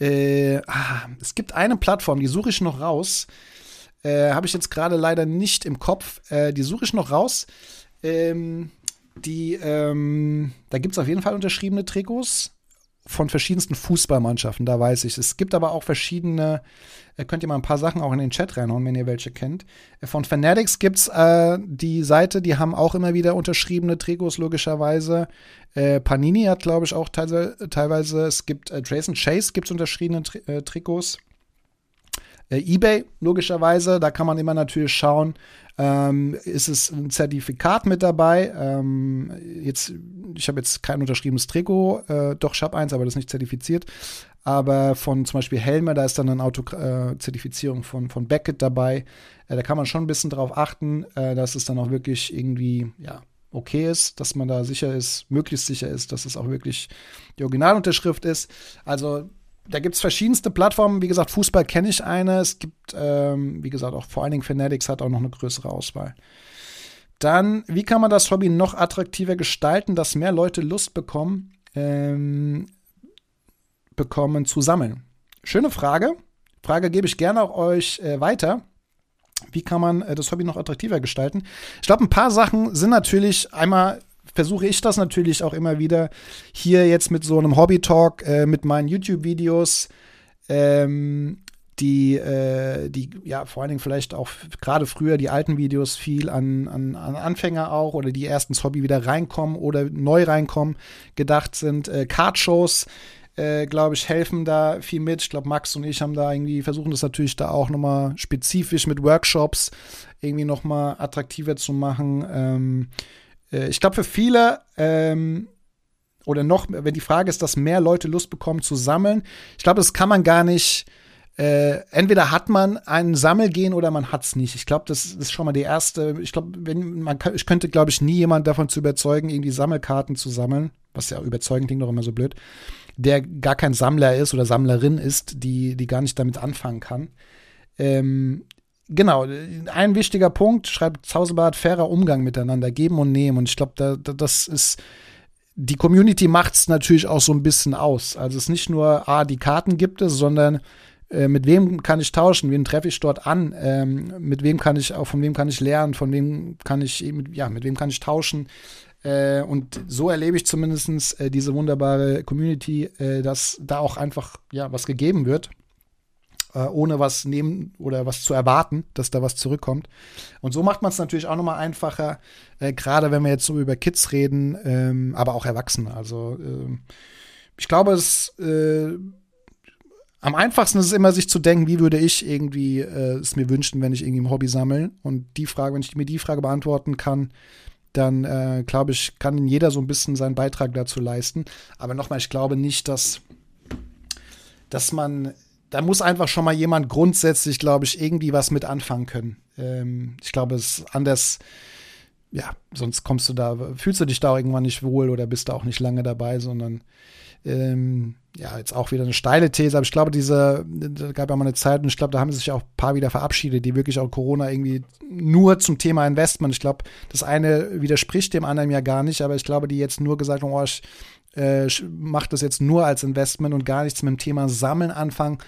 Äh, ah, es gibt eine Plattform, die suche ich noch raus. Äh, Habe ich jetzt gerade leider nicht im Kopf. Äh, die suche ich noch raus. Ähm, die, ähm, da gibt es auf jeden Fall unterschriebene Trikots von verschiedensten Fußballmannschaften, da weiß ich. Es gibt aber auch verschiedene, äh, könnt ihr mal ein paar Sachen auch in den Chat reinhauen, wenn ihr welche kennt. Äh, von Fanatics gibt es äh, die Seite, die haben auch immer wieder unterschriebene Trikots, logischerweise. Äh, Panini hat, glaube ich, auch teilweise, teilweise, es gibt äh, Trace Chase gibt es unterschriebene Tri äh, Trikots. Äh, eBay, logischerweise, da kann man immer natürlich schauen, ähm, ist es ein Zertifikat mit dabei. Ähm, jetzt, ich habe jetzt kein unterschriebenes Trikot, äh, doch, ich habe eins, aber das ist nicht zertifiziert. Aber von zum Beispiel Helme, da ist dann eine Autozertifizierung äh, von, von Beckett dabei. Äh, da kann man schon ein bisschen drauf achten, äh, dass es dann auch wirklich irgendwie, ja, okay ist, dass man da sicher ist, möglichst sicher ist, dass es auch wirklich die Originalunterschrift ist. Also da gibt es verschiedenste Plattformen. Wie gesagt, Fußball kenne ich eine. Es gibt, ähm, wie gesagt, auch vor allen Dingen Fanatics hat auch noch eine größere Auswahl. Dann, wie kann man das Hobby noch attraktiver gestalten, dass mehr Leute Lust bekommen, ähm, bekommen zu sammeln? Schöne Frage. Frage gebe ich gerne auch euch äh, weiter. Wie kann man äh, das Hobby noch attraktiver gestalten? Ich glaube, ein paar Sachen sind natürlich einmal versuche ich das natürlich auch immer wieder hier jetzt mit so einem Hobby-Talk, äh, mit meinen YouTube-Videos, ähm, die, äh, die ja vor allen Dingen vielleicht auch gerade früher die alten Videos viel an, an, an Anfänger auch oder die erst ins Hobby wieder reinkommen oder neu reinkommen, gedacht sind. Äh, Card-Shows, äh, glaube ich, helfen da viel mit. Ich glaube, Max und ich haben da irgendwie, versuchen das natürlich da auch nochmal spezifisch mit Workshops irgendwie nochmal attraktiver zu machen. Ähm, äh, ich glaube, für viele ähm, oder noch, wenn die Frage ist, dass mehr Leute Lust bekommen zu sammeln, ich glaube, das kann man gar nicht äh, entweder hat man ein Sammelgehen oder man hat's nicht. Ich glaube, das ist schon mal die erste. Ich glaube, wenn man, ich könnte, glaube ich, nie jemand davon zu überzeugen, irgendwie Sammelkarten zu sammeln, was ja überzeugend klingt doch immer so blöd, der gar kein Sammler ist oder Sammlerin ist, die, die gar nicht damit anfangen kann. Ähm, genau, ein wichtiger Punkt, schreibt Zausebart, fairer Umgang miteinander, geben und nehmen. Und ich glaube, da, da, das ist die Community macht es natürlich auch so ein bisschen aus. Also es ist nicht nur, ah, die Karten gibt es, sondern äh, mit wem kann ich tauschen, wen treffe ich dort an, ähm, mit wem kann ich auch, von wem kann ich lernen, von wem kann ich, ja, mit wem kann ich tauschen. Äh, und so erlebe ich zumindest äh, diese wunderbare Community, äh, dass da auch einfach ja was gegeben wird, äh, ohne was nehmen oder was zu erwarten, dass da was zurückkommt. Und so macht man es natürlich auch nochmal einfacher, äh, gerade wenn wir jetzt so über Kids reden, ähm, aber auch Erwachsene. Also ähm, ich glaube, es am einfachsten ist es immer, sich zu denken, wie würde ich irgendwie äh, es mir wünschen, wenn ich irgendwie ein Hobby sammle. Und die Frage, wenn ich mir die Frage beantworten kann, dann äh, glaube ich, kann jeder so ein bisschen seinen Beitrag dazu leisten. Aber nochmal, ich glaube nicht, dass, dass man, da muss einfach schon mal jemand grundsätzlich, glaube ich, irgendwie was mit anfangen können. Ähm, ich glaube, es ist anders, ja, sonst kommst du da, fühlst du dich da irgendwann nicht wohl oder bist da auch nicht lange dabei, sondern ähm, ja, jetzt auch wieder eine steile These, aber ich glaube, diese, da gab ja mal eine Zeit und ich glaube, da haben sich auch ein paar wieder verabschiedet, die wirklich auch Corona irgendwie nur zum Thema Investment. Ich glaube, das eine widerspricht dem anderen ja gar nicht, aber ich glaube, die jetzt nur gesagt haben, oh, ich äh, mache das jetzt nur als Investment und gar nichts mit dem Thema Sammeln anfangen.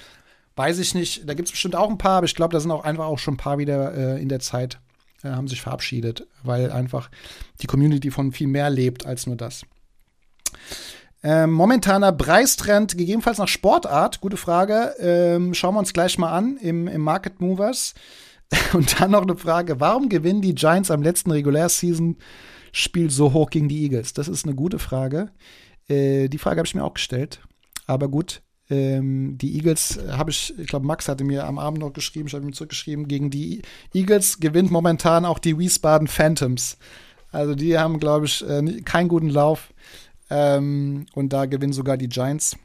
Weiß ich nicht. Da gibt es bestimmt auch ein paar, aber ich glaube, da sind auch einfach auch schon ein paar wieder äh, in der Zeit, äh, haben sich verabschiedet, weil einfach die Community von viel mehr lebt als nur das. Ähm, momentaner Preistrend, gegebenenfalls nach Sportart, gute Frage. Ähm, schauen wir uns gleich mal an im, im Market Movers. Und dann noch eine Frage: Warum gewinnen die Giants am letzten Regular-Season-Spiel so hoch gegen die Eagles? Das ist eine gute Frage. Äh, die Frage habe ich mir auch gestellt. Aber gut, ähm, die Eagles habe ich, ich glaube, Max hatte mir am Abend noch geschrieben, ich habe ihm zurückgeschrieben, gegen die Eagles gewinnt momentan auch die Wiesbaden Phantoms. Also die haben, glaube ich, äh, keinen guten Lauf. Ähm, und da gewinnen sogar die Giants.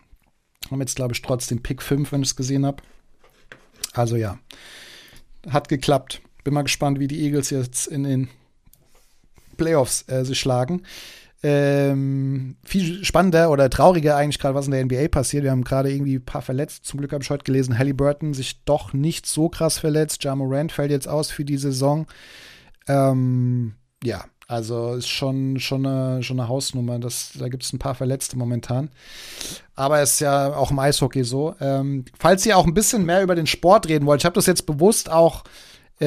Haben jetzt, glaube ich, trotzdem Pick 5, wenn ich es gesehen habe. Also ja, hat geklappt. Bin mal gespannt, wie die Eagles jetzt in den Playoffs äh, sich schlagen. Ähm, viel spannender oder trauriger eigentlich gerade, was in der NBA passiert. Wir haben gerade irgendwie ein paar verletzt. Zum Glück habe ich heute gelesen, Halliburton sich doch nicht so krass verletzt. Ja Morant fällt jetzt aus für die Saison. Ähm, ja, also ist schon, schon, eine, schon eine Hausnummer. Das, da gibt es ein paar Verletzte momentan. Aber es ist ja auch im Eishockey so. Ähm, falls ihr auch ein bisschen mehr über den Sport reden wollt, ich habe das jetzt bewusst auch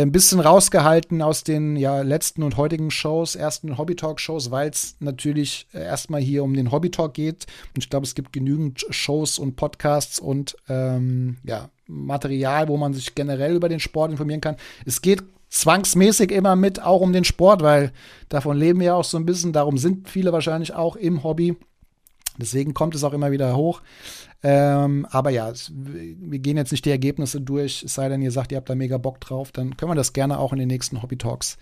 ein bisschen rausgehalten aus den ja, letzten und heutigen Shows, ersten Hobby-Talk-Shows, weil es natürlich äh, erstmal hier um den Hobby-Talk geht. Und ich glaube, es gibt genügend Shows und Podcasts und ähm, ja, Material, wo man sich generell über den Sport informieren kann. Es geht zwangsmäßig immer mit, auch um den Sport, weil davon leben wir auch so ein bisschen. Darum sind viele wahrscheinlich auch im Hobby. Deswegen kommt es auch immer wieder hoch. Ähm, aber ja, es, wir gehen jetzt nicht die Ergebnisse durch, es sei denn, ihr sagt, ihr habt da mega Bock drauf, dann können wir das gerne auch in den nächsten Hobby Talks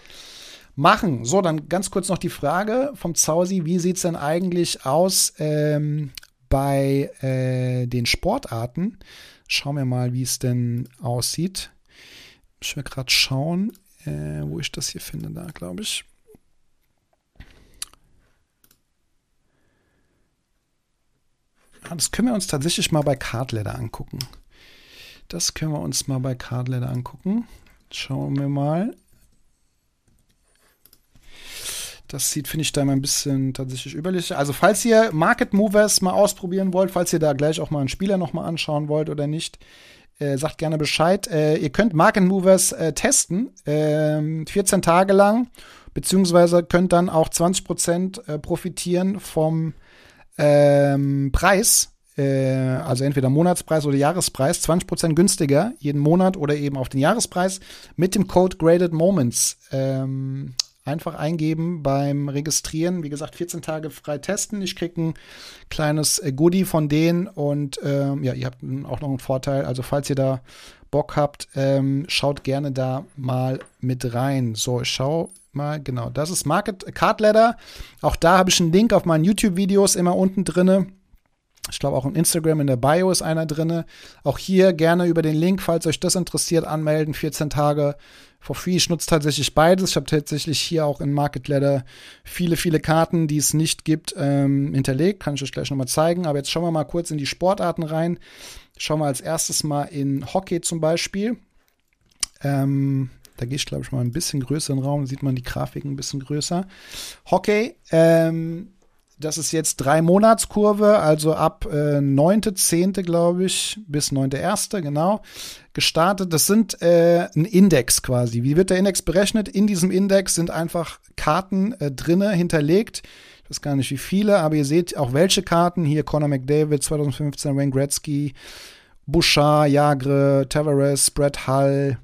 machen. So, dann ganz kurz noch die Frage vom Zausi, wie sieht es denn eigentlich aus ähm, bei äh, den Sportarten? Schauen wir mal, wie es denn aussieht. Ich will gerade schauen, äh, wo ich das hier finde. Da, glaube ich. Das können wir uns tatsächlich mal bei Cardletter angucken. Das können wir uns mal bei Cardletter angucken. Schauen wir mal. Das sieht, finde ich, da mal ein bisschen tatsächlich überlicher. Also, falls ihr Market Movers mal ausprobieren wollt, falls ihr da gleich auch mal einen Spieler noch mal anschauen wollt oder nicht, äh, sagt gerne Bescheid. Äh, ihr könnt Market Movers äh, testen, 14 ähm, Tage lang, beziehungsweise könnt dann auch 20% äh, profitieren vom ähm, Preis äh, also entweder Monatspreis oder Jahrespreis, 20% günstiger jeden Monat oder eben auf den Jahrespreis mit dem Code Graded Moments. Ähm, einfach eingeben beim Registrieren. Wie gesagt, 14 Tage frei testen. Ich kriege ein kleines äh, Goodie von denen und ähm, ja, ihr habt auch noch einen Vorteil. Also falls ihr da Bock habt, ähm, schaut gerne da mal mit rein. So, ich schau mal, genau, das ist Market Card Ladder. Auch da habe ich einen Link auf meinen YouTube-Videos immer unten drinne. Ich glaube auch in Instagram in der Bio ist einer drinne. Auch hier gerne über den Link, falls euch das interessiert, anmelden. 14 Tage for free. Ich nutze tatsächlich beides. Ich habe tatsächlich hier auch in Market Ladder viele, viele Karten, die es nicht gibt, ähm, hinterlegt. Kann ich euch gleich nochmal zeigen. Aber jetzt schauen wir mal kurz in die Sportarten rein. Schauen wir als erstes mal in Hockey zum Beispiel. Ähm, da gehe ich, glaube ich, mal ein bisschen größeren Raum. Da sieht man die Grafiken ein bisschen größer. Hockey, ähm, das ist jetzt drei Monatskurve, also ab äh, 9.10. glaube ich, bis 9.1. genau, gestartet. Das sind äh, ein Index quasi. Wie wird der Index berechnet? In diesem Index sind einfach Karten äh, drinne hinterlegt. Ich weiß gar nicht wie viele, aber ihr seht auch welche Karten. Hier Conor McDavid 2015, Wayne Gretzky, Bouchard, Jagre, Tavares, Brett Hull,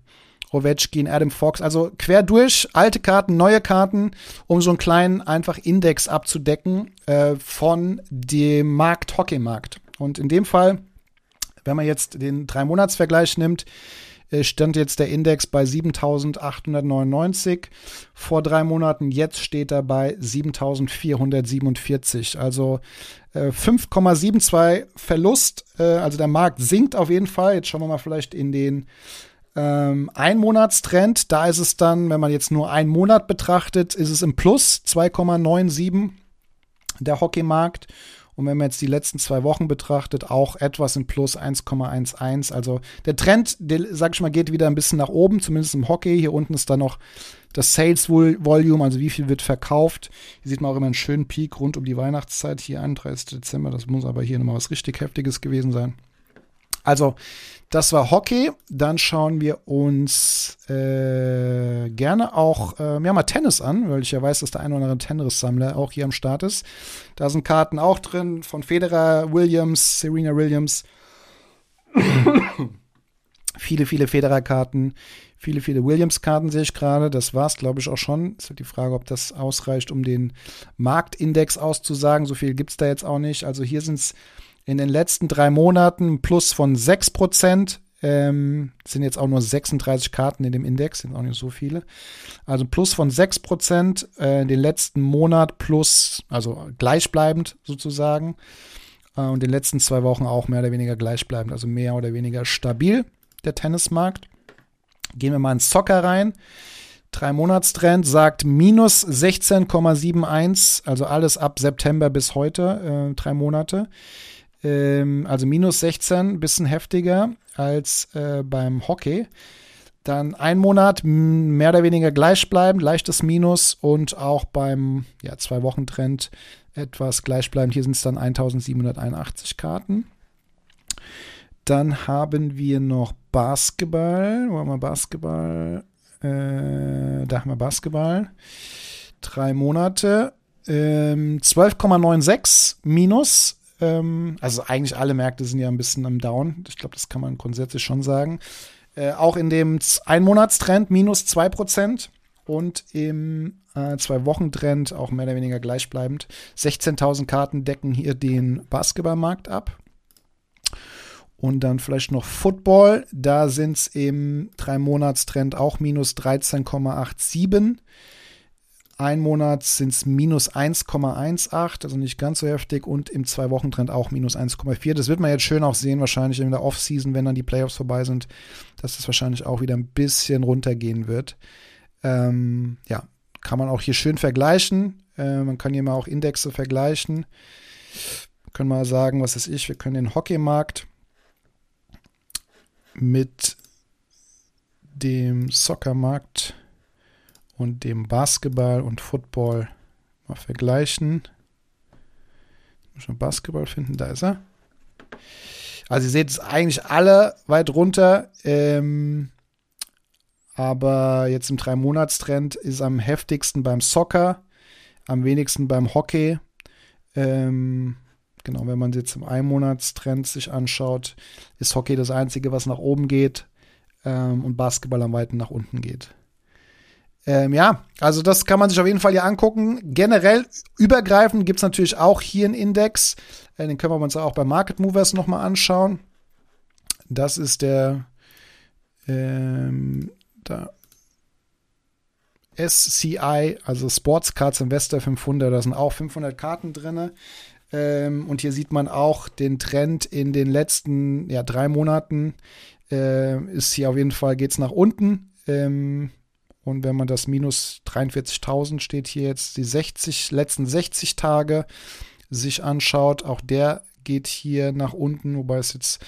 Ovechkin, Adam Fox, also quer durch, alte Karten, neue Karten, um so einen kleinen einfach Index abzudecken äh, von dem Markt, Hockeymarkt. Und in dem Fall, wenn man jetzt den Drei-Monats-Vergleich nimmt, äh, stand jetzt der Index bei 7899 vor drei Monaten. Jetzt steht er bei 7447. Also äh, 5,72 Verlust. Äh, also der Markt sinkt auf jeden Fall. Jetzt schauen wir mal vielleicht in den ähm, Einmonatstrend, da ist es dann, wenn man jetzt nur einen Monat betrachtet, ist es im Plus 2,97 der Hockeymarkt. Und wenn man jetzt die letzten zwei Wochen betrachtet, auch etwas im Plus 1,11. Also der Trend, der, sag ich mal, geht wieder ein bisschen nach oben, zumindest im Hockey. Hier unten ist dann noch das Sales Volume, also wie viel wird verkauft. Hier sieht man auch immer einen schönen Peak rund um die Weihnachtszeit, hier 31. Dezember. Das muss aber hier nochmal was richtig Heftiges gewesen sein. Also, das war Hockey. Dann schauen wir uns äh, gerne auch äh, ja, mal Tennis an, weil ich ja weiß, dass der ein oder andere Tennissammler auch hier am Start ist. Da sind Karten auch drin von Federer, Williams, Serena Williams. viele, viele Federer-Karten, viele, viele Williams-Karten sehe ich gerade. Das war es, glaube ich, auch schon. Ist halt die Frage, ob das ausreicht, um den Marktindex auszusagen. So viel gibt es da jetzt auch nicht. Also hier sind es in den letzten drei Monaten plus von 6 Prozent. Ähm, sind jetzt auch nur 36 Karten in dem Index, sind auch nicht so viele. Also plus von 6 Prozent äh, den letzten Monat plus, also gleichbleibend sozusagen. Äh, und den letzten zwei Wochen auch mehr oder weniger gleichbleibend, also mehr oder weniger stabil, der Tennismarkt. Gehen wir mal ins Soccer rein. Drei Monatstrend sagt minus 16,71, also alles ab September bis heute, äh, drei Monate. Ähm, also minus 16, bisschen heftiger als äh, beim Hockey. Dann ein Monat mehr oder weniger gleichbleibend, leichtes Minus und auch beim ja, Zwei-Wochen-Trend etwas gleichbleibend. Hier sind es dann 1781 Karten. Dann haben wir noch Basketball. Wo haben wir Basketball? Äh, da haben wir Basketball. Drei Monate. Ähm, 12,96 minus ähm, also eigentlich alle Märkte sind ja ein bisschen am Down. Ich glaube, das kann man grundsätzlich schon sagen. Äh, auch in dem Einmonatstrend minus 2% und im äh, Zwei-Wochen-Trend auch mehr oder weniger gleichbleibend. 16.000 Karten decken hier den Basketballmarkt ab. Und dann vielleicht noch Football. Da sind es im Drei-Monats-Trend auch minus 13,87. Ein Monat sind es minus 1,18, also nicht ganz so heftig. Und im Zwei-Wochen-Trend auch minus 1,4. Das wird man jetzt schön auch sehen, wahrscheinlich in der Off-Season, wenn dann die Playoffs vorbei sind, dass das wahrscheinlich auch wieder ein bisschen runtergehen wird. Ähm, ja, kann man auch hier schön vergleichen. Äh, man kann hier mal auch Indexe vergleichen. Können wir sagen, was ist ich? Wir können den Hockeymarkt mit dem Soccermarkt und dem Basketball und Football mal vergleichen. Schon Basketball finden, da ist er. Also ihr seht es eigentlich alle weit runter. Ähm, aber jetzt im Drei-Monats-Trend ist am heftigsten beim Soccer, am wenigsten beim Hockey. Ähm, genau, wenn man jetzt im Einmonatstrend sich anschaut, ist Hockey das Einzige, was nach oben geht ähm, und Basketball am weiten nach unten geht. Ähm, ja, also das kann man sich auf jeden Fall hier angucken. Generell übergreifend gibt es natürlich auch hier einen Index. Äh, den können wir uns auch bei Market Movers nochmal anschauen. Das ist der ähm, da SCI, also Sports Cards Investor 500. Da sind auch 500 Karten drin. Ähm, und hier sieht man auch den Trend in den letzten ja, drei Monaten. Äh, ist hier auf jeden Fall, geht es nach unten. Ähm, und wenn man das minus 43.000 steht hier jetzt die 60, letzten 60 Tage sich anschaut, auch der geht hier nach unten, wobei es jetzt,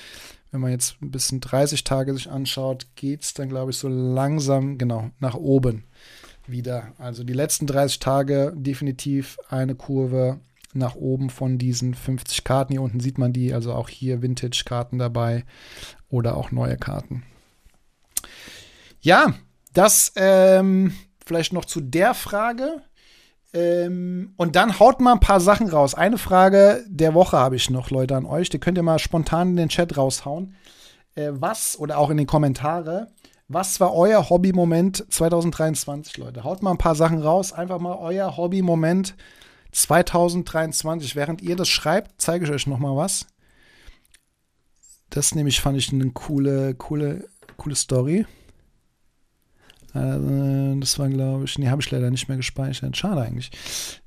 wenn man jetzt ein bisschen 30 Tage sich anschaut, geht es dann, glaube ich, so langsam, genau, nach oben wieder. Also die letzten 30 Tage definitiv eine Kurve nach oben von diesen 50 Karten. Hier unten sieht man die, also auch hier Vintage-Karten dabei oder auch neue Karten. Ja, das ähm, vielleicht noch zu der Frage. Ähm, und dann haut mal ein paar Sachen raus. Eine Frage der Woche habe ich noch, Leute, an euch. Die könnt ihr mal spontan in den Chat raushauen. Äh, was, oder auch in die Kommentare, was war euer Hobby-Moment 2023, Leute? Haut mal ein paar Sachen raus. Einfach mal euer Hobby-Moment 2023. Während ihr das schreibt, zeige ich euch noch mal was. Das nämlich fand ich eine coole, coole, coole Story. Äh, das war, glaube ich, nee, habe ich leider nicht mehr gespeichert. Schade eigentlich.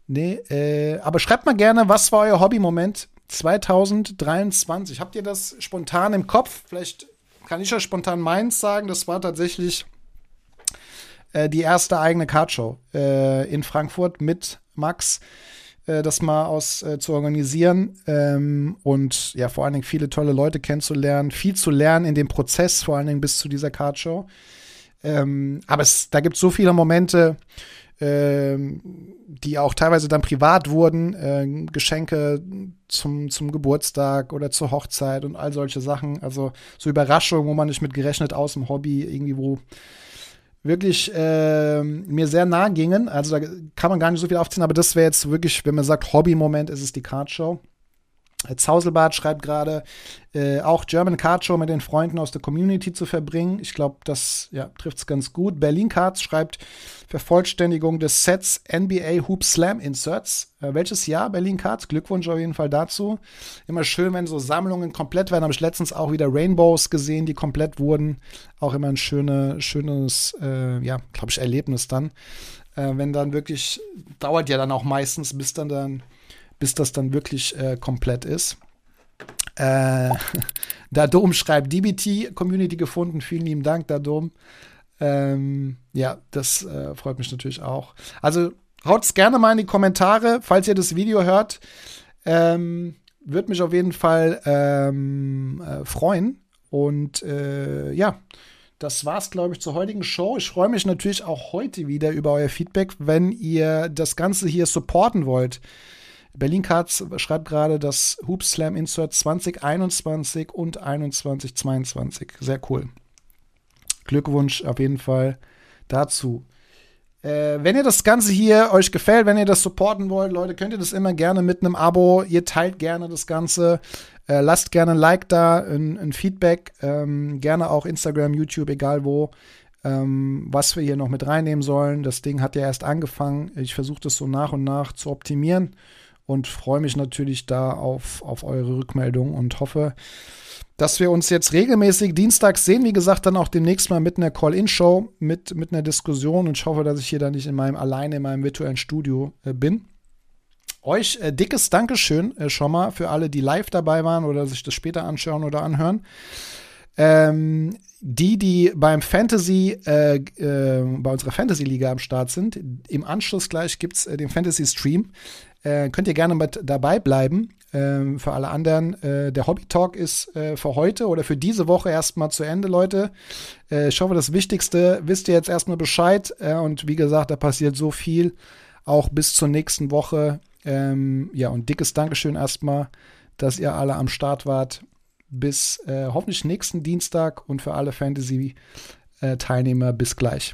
Nee, äh, aber schreibt mal gerne, was war euer Hobby-Moment 2023? Habt ihr das spontan im Kopf? Vielleicht kann ich euch spontan meins sagen. Das war tatsächlich äh, die erste eigene Cardshow äh, in Frankfurt mit Max äh, das mal aus äh, zu organisieren ähm, und ja vor allen Dingen viele tolle Leute kennenzulernen, viel zu lernen in dem Prozess, vor allen Dingen bis zu dieser Cardshow. Ähm, aber es, da gibt es so viele Momente, ähm, die auch teilweise dann privat wurden, äh, Geschenke zum, zum Geburtstag oder zur Hochzeit und all solche Sachen. Also so Überraschungen, wo man nicht mit gerechnet aus dem Hobby irgendwie wo wirklich äh, mir sehr nah gingen. Also da kann man gar nicht so viel aufziehen, aber das wäre jetzt wirklich, wenn man sagt Hobby-Moment, ist es die Cardshow. Zauselbart schreibt gerade, äh, auch German Card Show mit den Freunden aus der Community zu verbringen. Ich glaube, das ja, trifft es ganz gut. Berlin Cards schreibt Vervollständigung des Sets NBA Hoop Slam Inserts. Äh, welches Jahr Berlin Cards? Glückwunsch auf jeden Fall dazu. Immer schön, wenn so Sammlungen komplett werden. Habe ich letztens auch wieder Rainbows gesehen, die komplett wurden. Auch immer ein schöne, schönes, äh, ja, glaube ich, Erlebnis dann. Äh, wenn dann wirklich, dauert ja dann auch meistens, bis dann dann bis das dann wirklich äh, komplett ist. Äh, Dadom schreibt DBT Community gefunden. Vielen lieben Dank, Dadom. Ähm, ja, das äh, freut mich natürlich auch. Also haut es gerne mal in die Kommentare, falls ihr das Video hört. Ähm, Würde mich auf jeden Fall ähm, äh, freuen. Und äh, ja, das war's, glaube ich, zur heutigen Show. Ich freue mich natürlich auch heute wieder über euer Feedback, wenn ihr das Ganze hier supporten wollt. Berlin Cards schreibt gerade das Hoop Slam Insert 2021 und 2122. Sehr cool. Glückwunsch auf jeden Fall dazu. Äh, wenn ihr das Ganze hier euch gefällt, wenn ihr das supporten wollt, Leute, könnt ihr das immer gerne mit einem Abo. Ihr teilt gerne das Ganze. Äh, lasst gerne ein Like da, ein, ein Feedback. Ähm, gerne auch Instagram, YouTube, egal wo. Ähm, was wir hier noch mit reinnehmen sollen. Das Ding hat ja erst angefangen. Ich versuche das so nach und nach zu optimieren und freue mich natürlich da auf, auf eure Rückmeldung und hoffe, dass wir uns jetzt regelmäßig dienstags sehen. Wie gesagt, dann auch demnächst mal mit einer Call-In-Show, mit, mit einer Diskussion und ich hoffe, dass ich hier dann nicht in meinem alleine in meinem virtuellen Studio äh, bin. Euch äh, dickes Dankeschön äh, schon mal für alle, die live dabei waren oder sich das später anschauen oder anhören. Ähm, die, die beim Fantasy, äh, äh, bei unserer Fantasy-Liga am Start sind, im Anschluss gleich gibt es äh, den Fantasy-Stream. Äh, könnt ihr gerne mit dabei bleiben. Ähm, für alle anderen, äh, der Hobby Talk ist äh, für heute oder für diese Woche erstmal zu Ende, Leute. Äh, ich hoffe, das Wichtigste wisst ihr jetzt erstmal Bescheid. Äh, und wie gesagt, da passiert so viel, auch bis zur nächsten Woche. Ähm, ja, und dickes Dankeschön erstmal, dass ihr alle am Start wart. Bis äh, hoffentlich nächsten Dienstag und für alle Fantasy-Teilnehmer bis gleich.